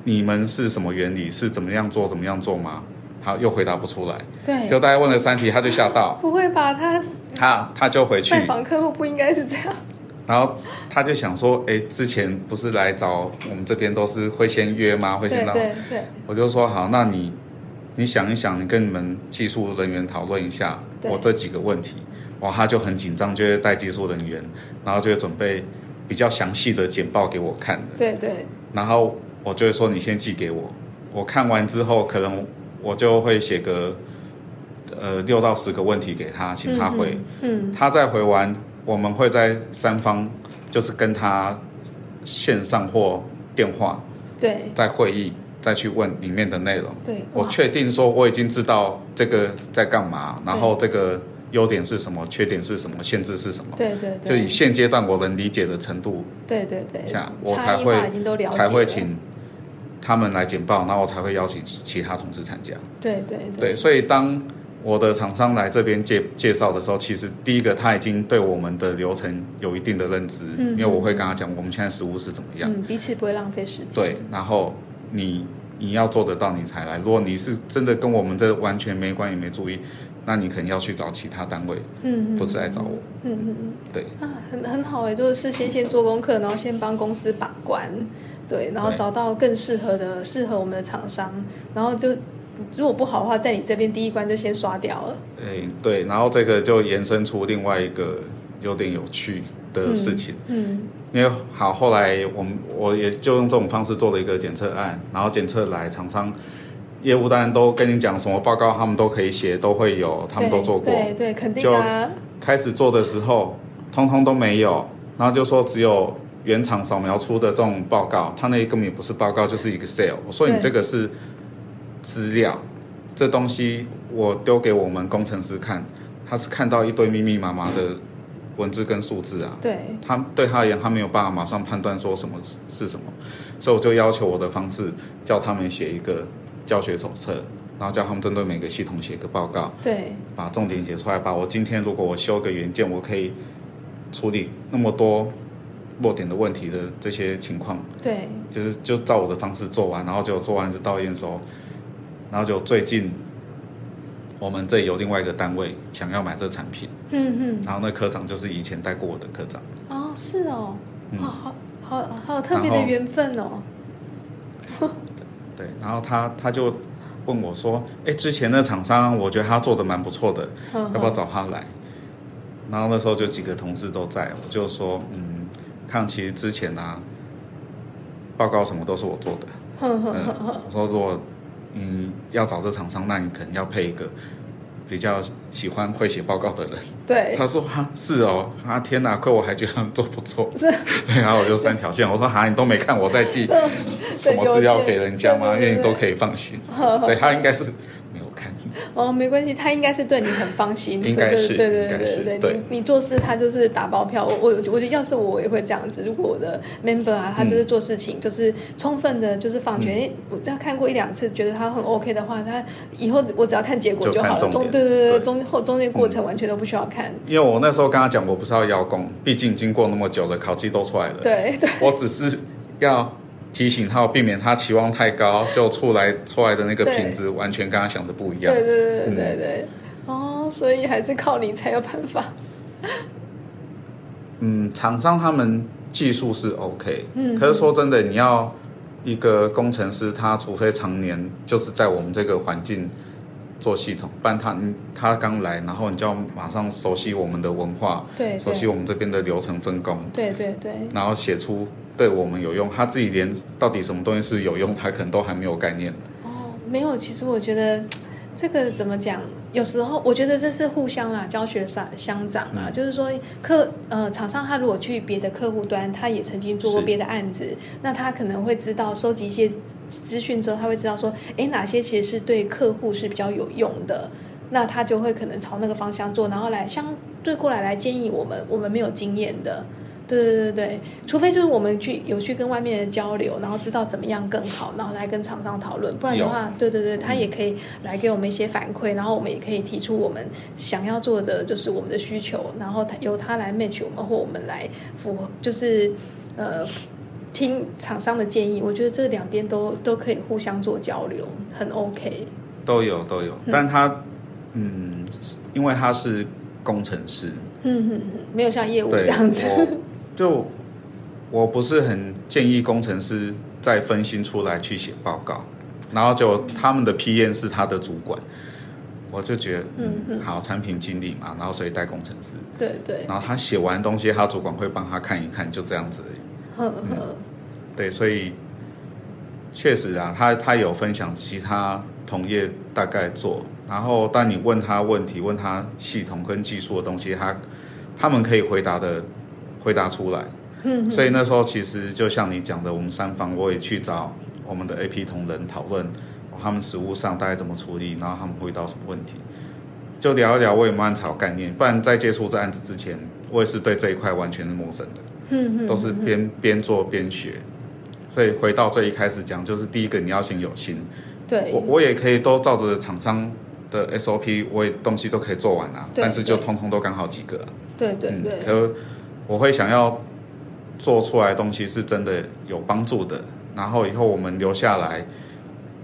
你们是什么原理？是怎么样做？怎么样做吗？好，又回答不出来。对，就大家问了三题，他就吓到，不会吧？他他他就回去，拜访客户不应该是这样。[laughs] 然后他就想说，哎，之前不是来找我们这边都是会先约吗？会先到对对我就说好，那你你想一想，你跟你们技术人员讨论一下对我这几个问题。哇，他就很紧张，就会带技术人员，然后就会准备比较详细的简报给我看的。对对然后我就会说你先寄给我，我看完之后，可能我就会写个呃六到十个问题给他，请他回。嗯，他再回完，我们会在三方就是跟他线上或电话对在会议再去问里面的内容。对，我哇确定说我已经知道这个在干嘛，然后这个优点是什么，缺点是什么，限制是什么。对对对就以现阶段我能理解的程度对对对下，我才会才会请他们来简报，然后我才会邀请其他同事参加。对对对，所以当我的厂商来这边介介绍的时候，其实第一个他已经对我们的流程有一定的认知，嗯因为我会跟他讲我们现在实物是怎么样。嗯，彼此不会浪费时间。对，然后你你要做得到你才来。如果你是真的跟我们这完全没关系、没注意，那你可能要去找其他单位，嗯，嗯不是来找我。嗯嗯嗯对，啊，很很好哎，就是事先先做功课，然后先帮公司把关，对，然后找到更适合的适合我们的厂商，然后就如果不好的话，在你这边第一关就先刷掉了。诶，对，然后这个就延伸出另外一个有点有趣的事情。嗯因为好，后来我们我也就用这种方式做了一个检测案，然后检测来厂商业务当然都跟你讲什么报告，他们都可以写，都会有，他们都做过。对对，肯定啊。开始做的时候，通通都没有，然后就说只有原厂扫描出的这种报告，他那根本也不是报告，就是一个 Excel。我说你这个是资料，这东西我丢给我们工程师看，他是看到一堆密密麻麻的。文字跟数字啊，对，他对他而言，他没有办法马上判断说什么是什么，所以我就要求我的方式，叫他们写一个教学手册，然后叫他们针对每个系统写个报告，对，把重点写出来，把我今天如果我修个元件，我可以处理那么多弱点的问题的这些情况，对，就是就照我的方式做完，然后就做完是到验收，然后就最近。我们这有另外一个单位想要买这产品，嗯嗯，然后那科长就是以前带过我的科长。哦，是哦，好好好好特别的缘分哦。对，然后他他就问我说：“哎，之前的厂商，我觉得他做的蛮不错的，要不要找他来？”然后那时候就几个同事都在，我就说：“嗯，看其实之前啊，报告什么都是我做的。”嗯，我说如果。嗯，要找这厂商，那你可能要配一个比较喜欢会写报告的人。对，他说哈是哦，啊天哪，亏我还觉得做不错。[laughs] 是，[laughs] 然后我就三条线，我说哈你都没看我在记 [laughs] 什么资料给人家吗？因为你都可以放心。对他应该是。哦，没关系，他应该是对你很放心，应该是，对对对对对，你你做事他就是打包票，我我我觉得要是我也会这样子，如果我的 member 啊，他就是做事情就是充分的，就是放权，我只要看过一两次，觉得他很 OK 的话，他以后我只要看结果就好了，中对对对中后中间过程完全都不需要看。因为我那时候跟他讲，我不是要邀功，毕竟经过那么久了，考绩都出来了，对对，我只是要。提醒他，避免他期望太高，就出来出来的那个品质完全跟他想的不一样。对对对对对，哦，所以还是靠你才有办法。[laughs] 嗯，厂商他们技术是 OK，嗯，可是说真的，你要一个工程师，他除非常年就是在我们这个环境做系统，不然他他刚来，然后你就要马上熟悉我们的文化，对，熟悉我们这边的流程分工，对对对，然后写出。对我们有用，他自己连到底什么东西是有用，他可能都还没有概念。哦，没有，其实我觉得这个怎么讲？有时候我觉得这是互相啊，教学上相长啊。就是说，客呃，厂商他如果去别的客户端，他也曾经做过别的案子，那他可能会知道收集一些资讯之后，他会知道说，哎，哪些其实是对客户是比较有用的，那他就会可能朝那个方向做，然后来相对过来来建议我们，我们没有经验的。对对对对，除非就是我们去有去跟外面人交流，然后知道怎么样更好，然后来跟厂商讨论。不然的话，对对对，他也可以来给我们一些反馈，然后我们也可以提出我们想要做的，就是我们的需求，然后他由他来 match 我们，或我们来符合，就是呃听厂商的建议。我觉得这两边都都可以互相做交流，很 OK。都有都有，但他嗯，因为他是工程师，嗯嗯，没有像业务这样子。就我不是很建议工程师再分心出来去写报告，然后就他们的 PM 是他的主管，我就觉得嗯好产品经理嘛，然后所以带工程师对对，然后他写完东西，他主管会帮他看一看，就这样子而已。呵呵，对，所以确实啊，他他有分享其他同业大概做，然后当你问他问题，问他系统跟技术的东西，他他们可以回答的。回答出来，嗯，所以那时候其实就像你讲的，我们三方我也去找我们的 A P 同仁讨论，他们实务上大概怎么处理，然后他们会遇到什么问题，就聊一聊，我也慢慢找概念。不然在接触这案子之前，我也是对这一块完全是陌生的，嗯嗯，都是边边做边学。所以回到最一开始讲，就是第一个你要先有心，对，我我也可以都照着厂商的 S O P，我也东西都可以做完啊，但是就通通都刚好几个，对对对，和。我会想要做出来的东西是真的有帮助的，然后以后我们留下来，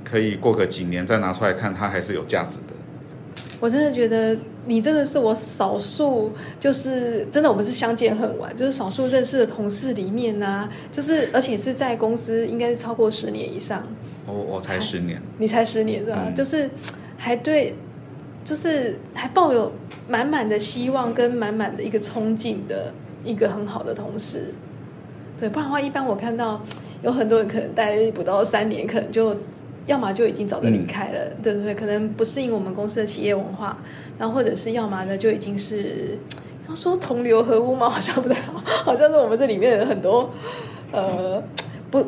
可以过个几年再拿出来看，它还是有价值的。我真的觉得你真的是我少数，就是真的我们是相见恨晚，就是少数认识的同事里面呢，就是而且是在公司应该是超过十年以上。我我才十年，你才十年是吧？就是还对，就是还抱有满满的希望跟满满的一个冲劲的。一个很好的同事，对，不然的话，一般我看到 [tsk] 有很多人可能待不到三年，可能就要么就已经早就离开嗯。了，对对对，可能不适应我们公司的企业文化，然后或者是要么呢就已经是 [tsk] 要说同流合污吗？好像不太好，[laughs] 好像是我们这里面的很多呃不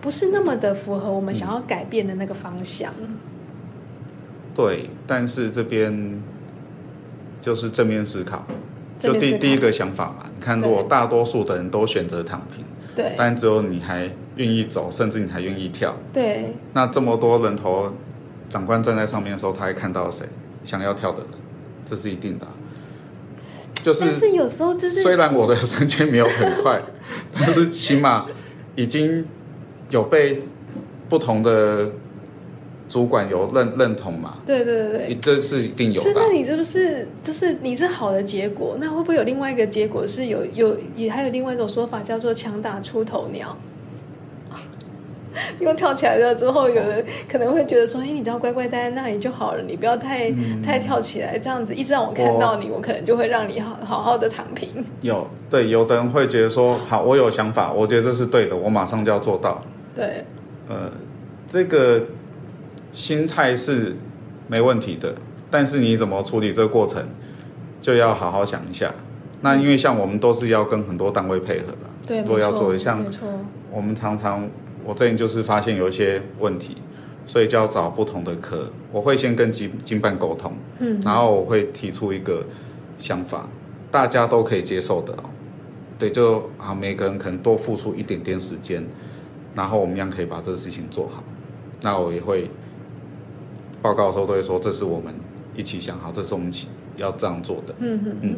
不是那么的符合我们想要改变的那个方向。对，但是这边就是正面思考，就第第一个想法嘛。你看，如果大多数的人都选择躺平，对。但只有你还愿意走，甚至你还愿意跳，对。那这么多人头，长官站在上面的时候，他会看到谁想要跳的人，这是一定的啊、就是但是有时候就是虽然我的升迁没有很快，[laughs] 但是起码已经有被不同的主管有认认同嘛，对对对对。这是一定有，的啊。那你这不是就是你是好的结果？那会不会有另外一个结果是有有也还有另外一种说法叫做强打出头鸟？[laughs] 因为跳起来了之后，有人可能会觉得说：“哎，你只要乖乖待在那里就好了，你不要太、嗯太跳起来，这样子一直让我看到你，我可能就会让你好好好的躺平。有对，有的人会觉得说，好，我有想法，我觉得这是对的，我马上就要做到。”对，呃，这个心态是没问题的，但是你怎么处理这个过程，就要好好想一下。那因为像我们都是要跟很多单位配合的，对，如果要做的像，我们常常我这里就是发现有一些问题，所以就要找不同的科。我会先跟经经办沟通，嗯，然后我会提出一个想法，大家都可以接受的哦。对，就啊，每个人可能多付出一点点时间，然后我们一样可以把这个事情做好。那我也会报告的时候都会说，这是我们一起想好，这是我们一起要这样做的，嗯嗯嗯，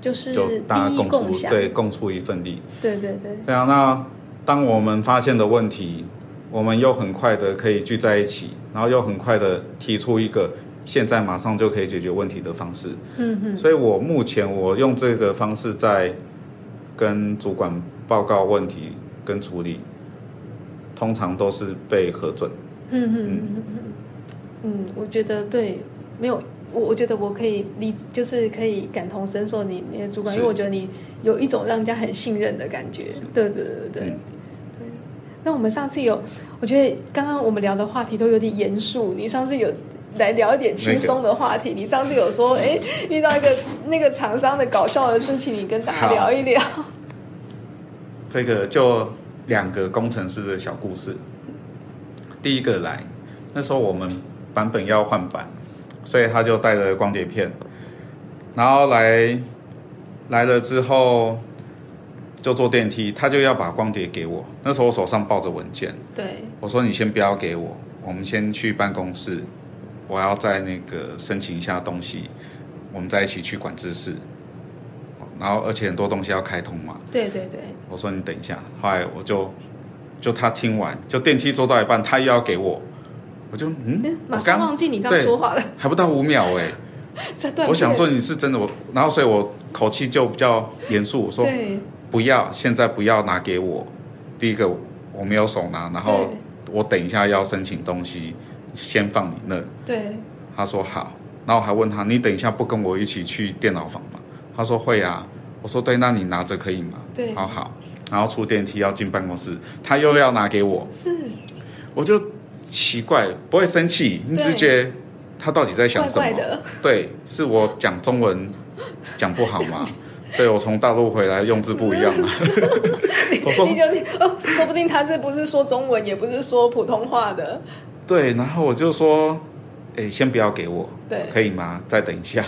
就是就大家共出共，对共出一份力。对对对，对啊，那当我们发现的问题，我们又很快的可以聚在一起，然后又很快的提出一个现在马上就可以解决问题的方式。嗯嗯，所以我目前我用这个方式在跟主管报告问题跟处理，通常都是被核准。嗯嗯嗯。嗯嗯，嗯，我觉得对，没有，我我觉得我可以理，就是可以感同身受你你的主管，因为我觉得你有一种让人家很信任的感觉，对对对对对。嗯对那我们上次有，我觉得刚刚我们聊的话题都有点严肃，你上次有来聊一点轻松的话题。你上次有说，哎，遇到一个那个厂商的搞笑的事情，你跟大家聊一聊。[laughs] 这个就两个工程师的小故事。第一个来，那时候我们版本要换版，所以他就带了光碟片，然后来来了之后就坐电梯，他就要把光碟给我。那时候我手上抱着文件，对，我说你先不要给我，我们先去办公室，我要在那个申请一下东西，我们再一起去管制室。然后而且很多东西要开通嘛，对对对，我说你等一下，后来我就就他听完，就电梯坐到一半，他又要给我，我就嗯，我刚上忘记你刚对说话了，还不到五秒 [laughs] 哎，我想片说你是真的我，然后所以我口气就比较严肃，我说不要，现在不要拿给我，第一个我没有手拿，然后我等一下要申请东西，先放你那，对。他说好，然后我还问他你等一下不跟我一起去电脑房吗？他说会啊，我说对，那你拿着可以吗？对。好好，然后出电梯要进办公室，他又要拿给我，是。我就奇怪，不会生气，你只是觉得他到底在想什么？对，是我讲中文讲不好吗？[laughs] 对我从大陆回来用字不一样嘛。[laughs] 我说你就你哦，说不定他这不是说中文，也不是说普通话的，对，然后我就说，哎，先不要给我，对可以吗？再等一下。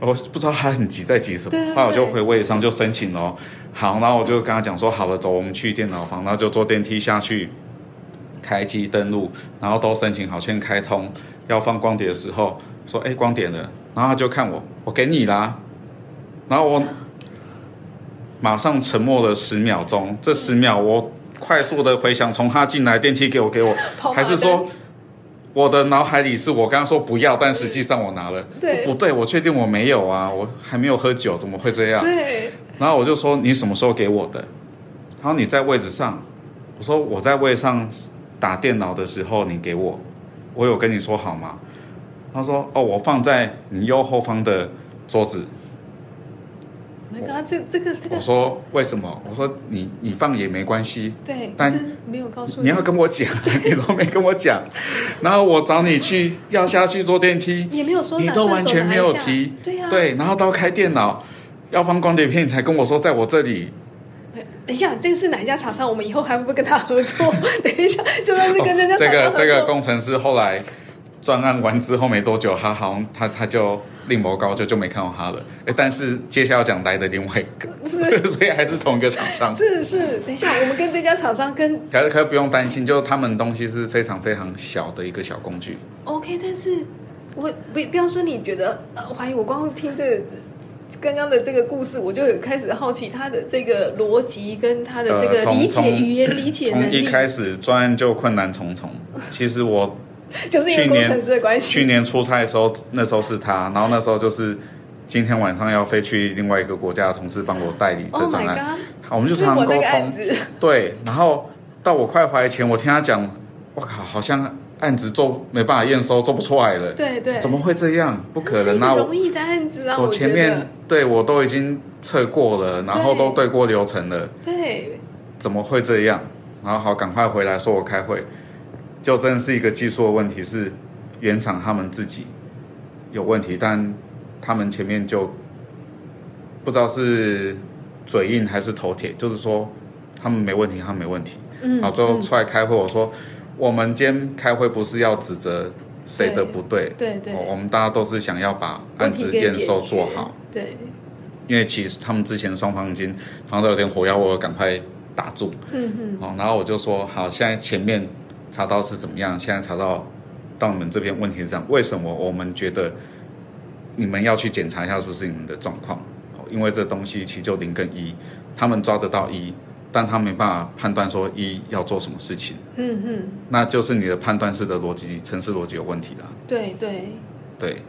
我不知道他很急在急什么，对对后来我就对回位上就申请了。好，然后我就跟他讲说，好了，走，我们去电脑房，然后就坐电梯下去，开机登录，然后都申请好，先开通。要放光碟的时候，说，哎，光碟了，然后他就看我，我给你啦，然后我马上沉默了十秒钟，这十秒我快速的回想，从他进来电梯给我给我，[laughs] 还是说我的脑海里是我刚刚说不要，但实际上我拿了。对不对？我确定我没有啊，我还没有喝酒，怎么会这样？对然后我就说你什么时候给我的？然后你在位置上，我说我在位上打电脑的时候你给我，我有跟你说好吗？他说哦，我放在你右后方的桌子。那 my god，这这个这个我，说为什么？我说你你放也没关系，对，但是没有告诉你你要跟我讲，[laughs] 你都没跟我讲，然后我找你去 [laughs] 要下去坐电梯，也没有说你都完全没有提，对呀、对，然后到开电脑要放光碟片，你才跟我说在我这里。等一下，这个是哪一家厂商？我们以后还会不会跟他合作？[laughs] 等一下，就算是跟这家哦这个这个工程师后来专案完之后没多久，他好像他他就另谋高就就没看到他了。哎，但是接下来要讲来的另外一个，是 [laughs] 所以还是同一个厂商。是是，等一下，我们跟这家厂商跟可可是不用担心，就他们东西是非常非常小的一个小工具。OK，但是我不不要说你觉得呃怀疑，我光听这个刚刚的这个故事，我就有开始好奇他的这个逻辑跟他的这个理解、从语言理解能力，从一开始专案就困难重重。其实我 [laughs] 就是因为工程师的关系。去年出差的时候，那时候是他，然后那时候就是今天晚上要飞去另外一个国家的同事帮我代理这 Oh 专案！我们就是常沟通。对，然后到我快怀前，我听他讲，我靠，好像案子做没办法验收，做不出来了。对对，怎么会这样？不可能啊！容易的案子啊！我前面对我都已经测过了，然后都对过流程了，对怎么会这样？然后好，赶快回来说我开会，就真的是一个技术的问题，是原厂他们自己有问题，但他们前面就不知道是嘴硬还是头铁，就是说他们没问题，他们没问题。嗯，好，最后嗯出来开会，我说我们今天开会不是要指责谁的不对，对对，哦我们大家都是想要把案子验收做好。，对，因为其实他们之前双方已经好像都有点火药，我赶快打住。嗯嗯，哦，然后我就说好，现在前面查到是怎么样，现在查到到你们这边问题是这样，为什么我们觉得你们要去检查一下是不是你们的状况？哦，因为这东西其实就零跟一，他们抓得到一，但他没办法判断说一要做什么事情，嗯嗯，那就是你的判断式的逻辑、城市逻辑有问题啦。对对，对，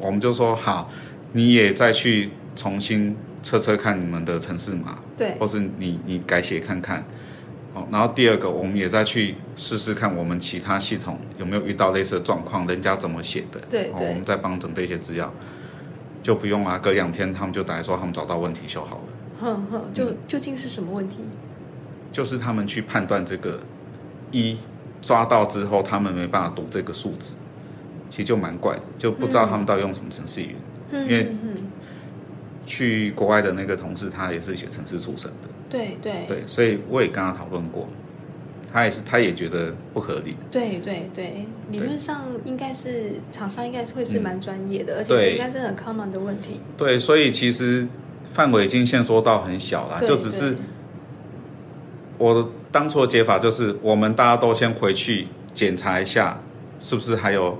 我们就说好，你也再去重新测测看你们的城市码，对或是你你改写看看。哦，然后第二个，我们也再去试试看我们其他系统有没有遇到类似的状况，人家怎么写的。哦，对对我们再帮准备一些资料，就不用啊。隔两天他们就打来说他们找到问题修好了，哼哼，嗯就究竟是什么问题？就是他们去判断这个一抓到之后，他们没办法读这个数字，其实就蛮怪的，就不知道他们到底用什么程式语言。嗯因为去国外的那个同事，他也是写程式出身的，对对。对，所以我也跟他讨论过，他也是他也觉得不合理，对对对，理论上应该是厂商应该会是蛮专业的，而且应该是很 common 的问题。对，所以其实范围已经限缩到很小了，就只是对我当初的解法就是，我们大家都先回去检查一下，是不是还有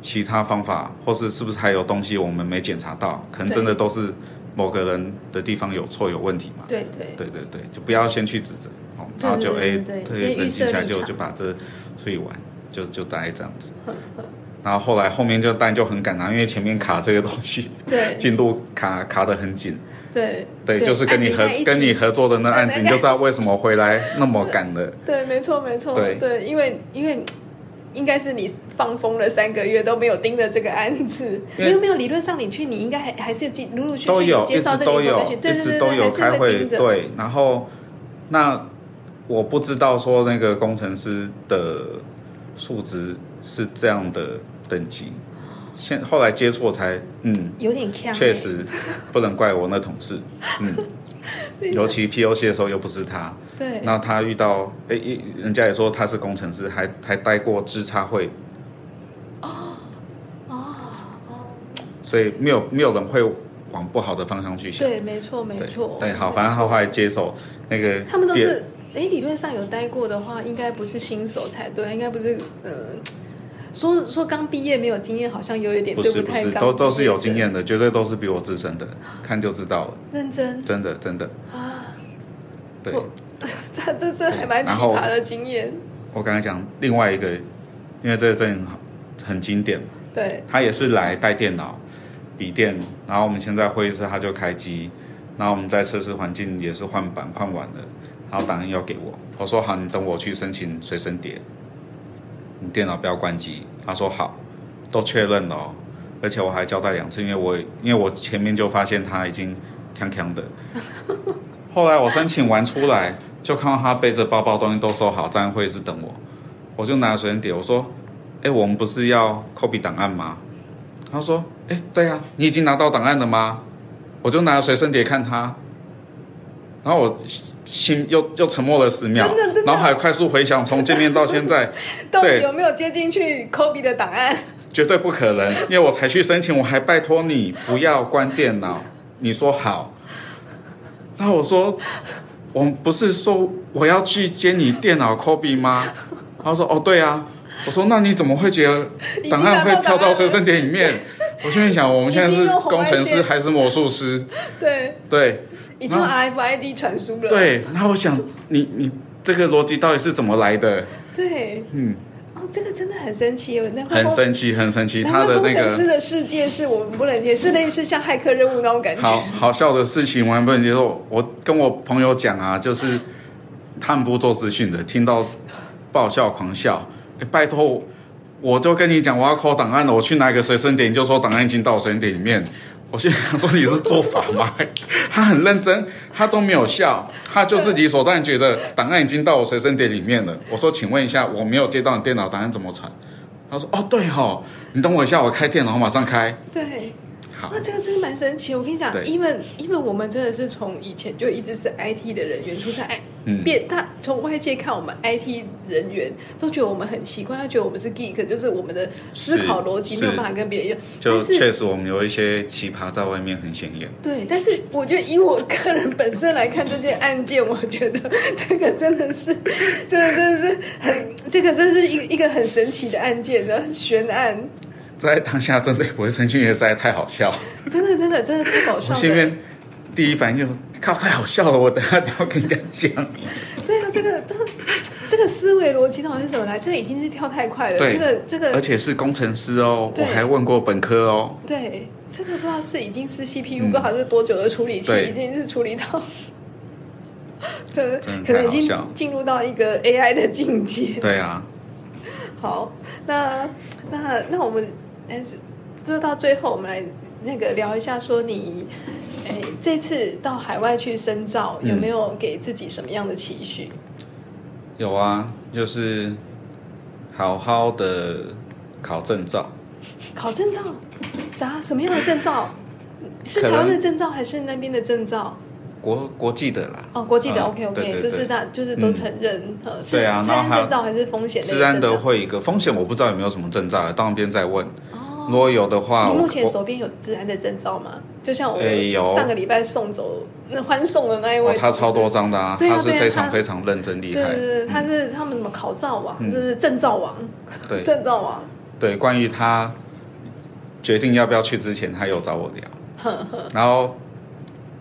其他方法，或是是不是还有东西我们没检查到，可能真的都是某个人的地方有错有问题嘛。对对对对对，就不要先去指责，哦，然后就哎，对冷静下来就就把这处理完，就就大概这样子。呵 [laughs] 呵然后后来后面就当然就很赶啊，因为前面卡这个东西对进度卡卡的很紧，对对，就是跟你合跟你合作的那案子，你就知道为什么回来那么赶了。[laughs] 对，没错没错，对因为因为。应该是你放风了三个月都没有盯着这个案子，因为没有没有，理论上你去你应该还还是继陆陆续续都有，一介绍这个直都有对一对对直都有开会，对。然后那我不知道说那个工程师的数值是这样的等级，现后来接错才嗯，有点呛欸，确实不能怪我那同事，嗯，[laughs] 尤其 POC 的时候又不是他，对。那他遇到哎，一人家也说他是工程师，还还待过支差会，哦。哦。哦所以没有没有人会往不好的方向去想。对，没错没对错，对，好，反正他后来接手那个，他们都是，哎，理论上有待过的话，应该不是新手才对，应该不是，呃，说说刚毕业没有经验，好像有一点不对是不是，都都是有经，验的，绝对都是比我资深的，看就知道了，认真。真的真的，啊，对。我 [laughs] 这这这还蛮奇葩的经验，我刚才讲另外一个，因为这个真的很很经典，对。他也是来带电脑、笔电，然后我们现在会议室他就开机，然后我们在测试环境也是换板换完了，然后档案要给我，我说好，你等我去申请随身碟，你电脑不要关机。他说好，都确认了、哦，而且我还交代两次，因为我因为我前面就发现他已经康康的。[laughs] 后来我申请完出来，就看到他背着包包，东西都收好，站在会议室等我。我就拿随身碟，我说：“哎，我们不是要 copy 档案吗？”他说：“哎，对啊，你已经拿到档案了吗？”我就拿随身碟看他，然后我心又又沉默了十秒，脑海快速回想从见面到现在，[laughs] 到底有没有接进去 Kobe 的档案？绝对不可能，因为我才去申请，我还拜托你不要关电脑。你说好，然后我说，我不是说我要去接你电脑 Kobe 吗？他说哦，对啊。我说那你怎么会觉得档案会跳到随身碟里面？我现在想，我们现在是工程师还是魔术师？对对，已经 RFID 传输了。对，那我想你你这个逻辑到底是怎么来的？对，嗯。哦这个真的很神奇，很神奇，很神奇。他的那个工程师的世界是我们不能接是类似像骇客任务那种感觉。好好笑的事情，我们不能接受。我跟我朋友讲啊，就是他们不做资讯的，听到爆笑狂笑。拜托，我就跟你讲，我要扣档案了，我去拿一个随身碟，你就说档案已经到随身碟里面。我现在想说你是做法吗？[laughs] 他很认真，他都没有笑，他就是理所当然觉得档案已经到我随身碟里面了。我说，请问一下，我没有接到你电脑档案怎么传？他说，哦，对哦，你等我一下，我开电脑，我马上开。对。那这个真的蛮神奇，我跟你讲，因为因为我们真的是从以前就一直是 IT 的人员出差，变他从外界看我们 IT 人员都觉得我们很奇怪，他觉得我们是 geek，就是我们的思考逻辑没有办法跟别人一样。就确实我们有一些奇葩在外面很显眼。对，但是我觉得以我个人本身来看这件案件，我觉得这个真的是，这个真的是很，这个真是一一个很神奇的案件的悬案。在当下，真的不会生气，因为实在太好笑。真的，真的，真的太搞笑。我心里面第一反应就靠，太好笑了！我等下都要跟人家讲。对啊，这个这这个思维逻辑到底是怎么来？这个已经是跳太快了。这个这个，而且是工程师哦，我还问过本科哦。对，这个不知道是已经是 CPU，不知道是多久的处理器，已经是处理到，[laughs] 这可能已经进入到一个 AI 的境界。对啊。好，那那那我们。但是，做到最后，我们来那个聊一下，说你，哎，这次到海外去深造，有没有给自己什么样的期许？有啊，就是好好的考证照。考证照？咋？什么样的证照？是台湾的证照，还是那边的证照？国国际的啦。哦，国际的，OK OK，就是大，就是都承认，呃，是治安证照还是风险？治安的会一个风险，我不知道有没有什么证照，到那边再问。如果有的话，你目前手边有治安的证照吗？就像我上个礼拜送走那欢送的那一位，他超多张的啊，他是非常非常认真厉害。对对对，他是他们什么考照王，就是证照王，对证照王。对，关于他决定要不要去之前，他有找我聊。然后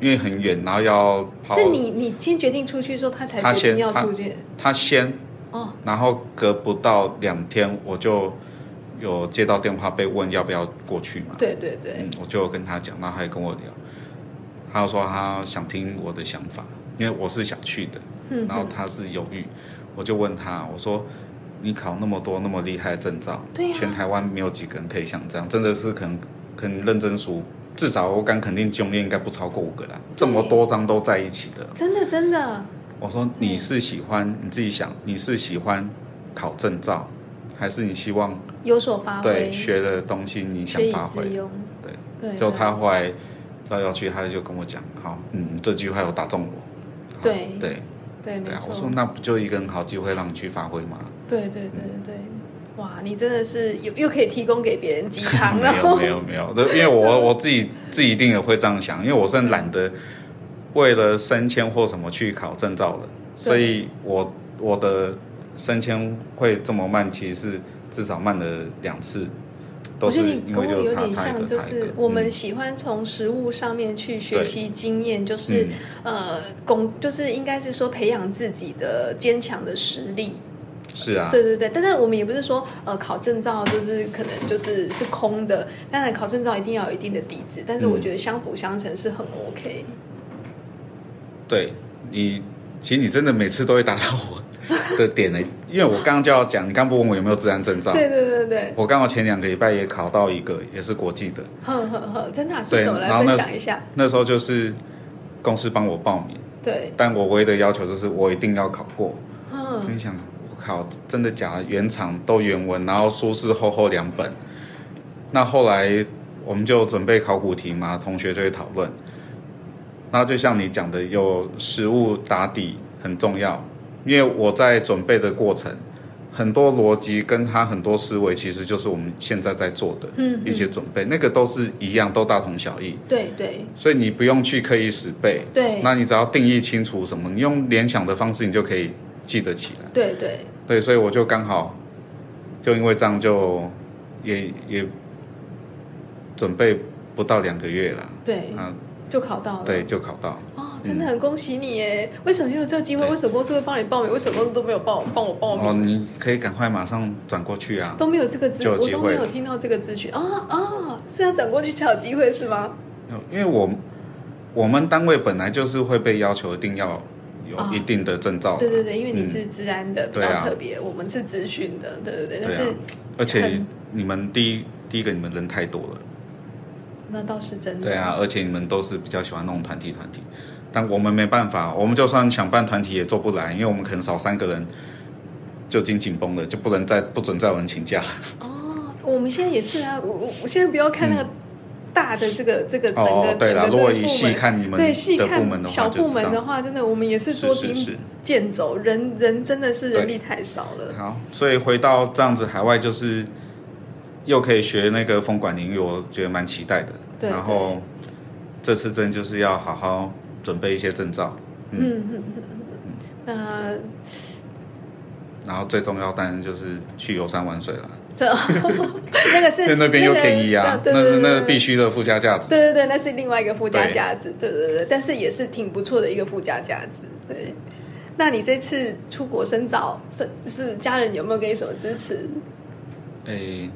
因为很远，然后要是你你先决定出去的时候，他才决定要出去。他先哦，然后隔不到两天我就。有接到电话被问要不要过去嘛？对对对，我就跟他讲，然后他也跟我聊，他说他想听我的想法，因为我是想去的，然后他是犹豫，我就问他，我说你考那么多那么厉害的证照，对全台湾没有几个人可以像这样，真的是可能可能认真数，至少我敢肯定，经验应该不超过五个啦，这么多张都在一起的，真的真的。我说你是喜欢你自己想，你是喜欢考证照。还是你希望有所发挥？对，学的东西你想发挥，对对。就他后来到要去，他就跟我讲：“好，嗯，这句话有打中我。”对对对，对啊。我说：“那不就一个很好机会让你去发挥吗？”对对对对对，哇！你真的是又又可以提供给别人鸡汤了 [laughs] 没有没有没有，因为我 [laughs] 我自己自己一定也会这样想，因为我是懒得为了升迁或什么去考证照的，所以我我的。升迁会这么慢，其实是至少慢了两次，都是因为就差差一个就是我们喜欢从实物上面去学习经验，就是呃，工就是应该是说培养自己的坚强的实力。是啊，对对对，但是我们也不是说呃考证照就是可能就是是空的，当然考证照一定要有一定的底子，但是我觉得相辅相成是很 OK。对你，其实你真的每次都会打到我。[laughs] 的点呢？因为我刚刚就要讲，你刚不问我有没有治安证照？对对对对。我刚好前两个礼拜也考到一个，也是国际的。呵呵呵，真的？是什么？来分享一下。那时候就是公司帮我报名，对，但我唯一的要求就是我一定要考过。嗯，心想，我靠，真的假的？原厂都原文，然后书是厚厚两本。那后来我们就准备考古题嘛，同学就会讨论。然后就像你讲的，有实物打底很重要，因为我在准备的过程，很多逻辑跟他很多思维，其实就是我们现在在做的嗯一些准备，那个都是一样，都大同小异，对对所以你不用去刻意死背。对那你只要定义清楚什么，你用联想的方式，你就可以记得起来。对对，对，所以我就刚好，就因为这样就也也准备不到两个月了，对，啊，就考到了。对，就考到。哦，真的很恭喜你耶！为什么有这个机会？对为什么公司会帮你报名？为什么公司都没有帮帮我报名哦，名？你可以赶快马上转过去啊！都没有这个资，我都没有听到这个资讯啊啊！是要转过去才有机会是吗？因为我我们单位本来就是会被要求一定要有哦一定的证照的，对对对，因为你是治安的，比较特别，我们是资讯的，对对对。啊是而且你们第一第一个你们人太多了，那倒是真的。对啊，而且你们都是比较喜欢那种团体团体，但我们没办法，我们就算想办团体也做不来，因为我们可能少三个人就已经紧绷了，就不能再不准再有人请假。哦，我们现在也是啊，我我我现在不要看那个大的这个这个整个，对个如果以细看你们对细的看部门的话，小部门的话，真的我们也是捉襟。见肘，人人真的是人力太少了。好，所以回到这样子海外，就是又可以学那个风管领域，我觉得蛮期待的。对然后这次真就是要好好准备一些证照，嗯嗯嗯嗯。那然后最重要当然就是去游山玩水了，这 [laughs] 那个是那边又便宜啊，对那是那必须的附加价值。对对对，那是另外一个附加价值，对对对，但是也是挺不错的一个附加价值。对，那你这次出国深造，是是家人有没有给你什么支持？诶，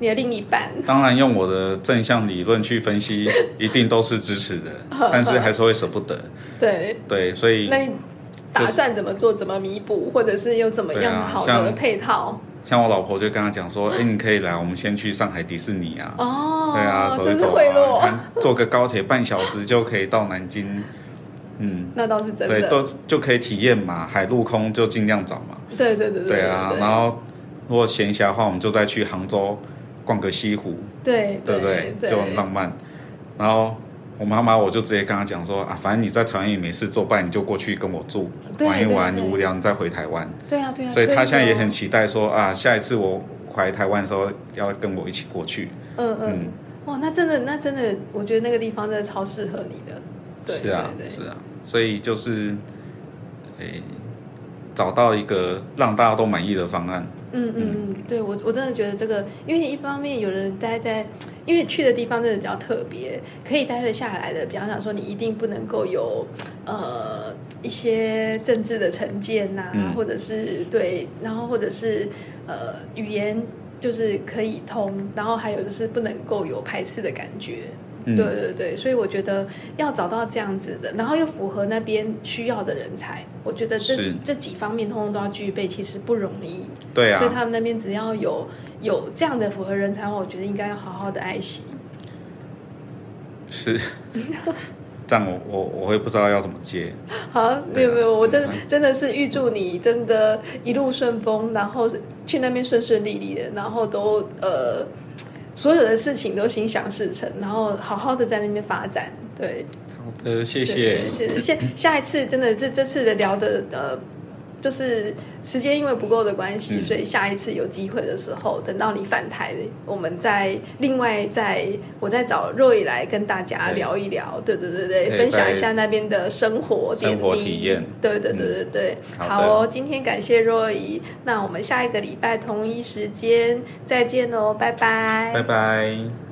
你的另一半？当然用我的正向理论去分析，一定都是支持的，[laughs] 但是还是会舍不得。对，对，所以那你打算怎么做？怎么弥补？或者是有怎么样好的配套？像我老婆就跟他讲说，[laughs] 哎，你可以来，我们先去上海迪士尼啊。哦，对啊，走一走啊，[laughs] 坐个高铁半小时就可以到南京，嗯，那倒是真的对，的。都就可以体验嘛，海陆空就尽量找嘛，对对对对对啊，然后如果闲暇的话，我们就再去杭州逛个西湖，对对不对？就很浪漫。然后我妈妈我就直接跟她讲说啊，反正你在台湾也没事做，不然你就过去跟我住玩一玩，你无聊你再回台湾。对啊对啊，所以她现在也很期待说啊，下一次我回台湾的时候要跟我一起过去。嗯嗯嗯，哇，那真的那真的，我觉得那个地方真的超适合你的。对是啊，对对是啊，所以就是，诶、找到一个让大家都满意的方案。嗯嗯嗯，对我我真的觉得这个，因为一方面有人待在，因为去的地方真的比较特别，可以待得下来的，比方讲说你一定不能够有呃一些政治的成见呐、嗯或者是对，然后或者是呃语言就是可以通，然后还有就是不能够有排斥的感觉。嗯对对对，所以我觉得要找到这样子的，然后又符合那边需要的人才，我觉得这是这几方面通通都要具备，其实不容易。对啊，所以他们那边只要有有这样的符合人才，我觉得应该要好好的爱惜。是。[laughs] 这样我我我会不知道要怎么接。好，没有没有，我真的嗯真的是预祝你真的一路顺风，然后去那边顺顺利利的，然后都呃所有的事情都心想事成，然后好好的在那边发展。对，好的，谢谢谢。对对下下一次真的是这次的聊的呃，就是时间因为不够的关系，嗯。所以下一次有机会的时候，等到你返台，我们再另外再我再找 Roy 来跟大家聊一聊，对对对对，分享一下那边的生活点滴、生活体验。嗯对对对对对，好好哦，今天感谢 Roy，那我们下一个礼拜同一时间再见喽，拜拜，拜拜。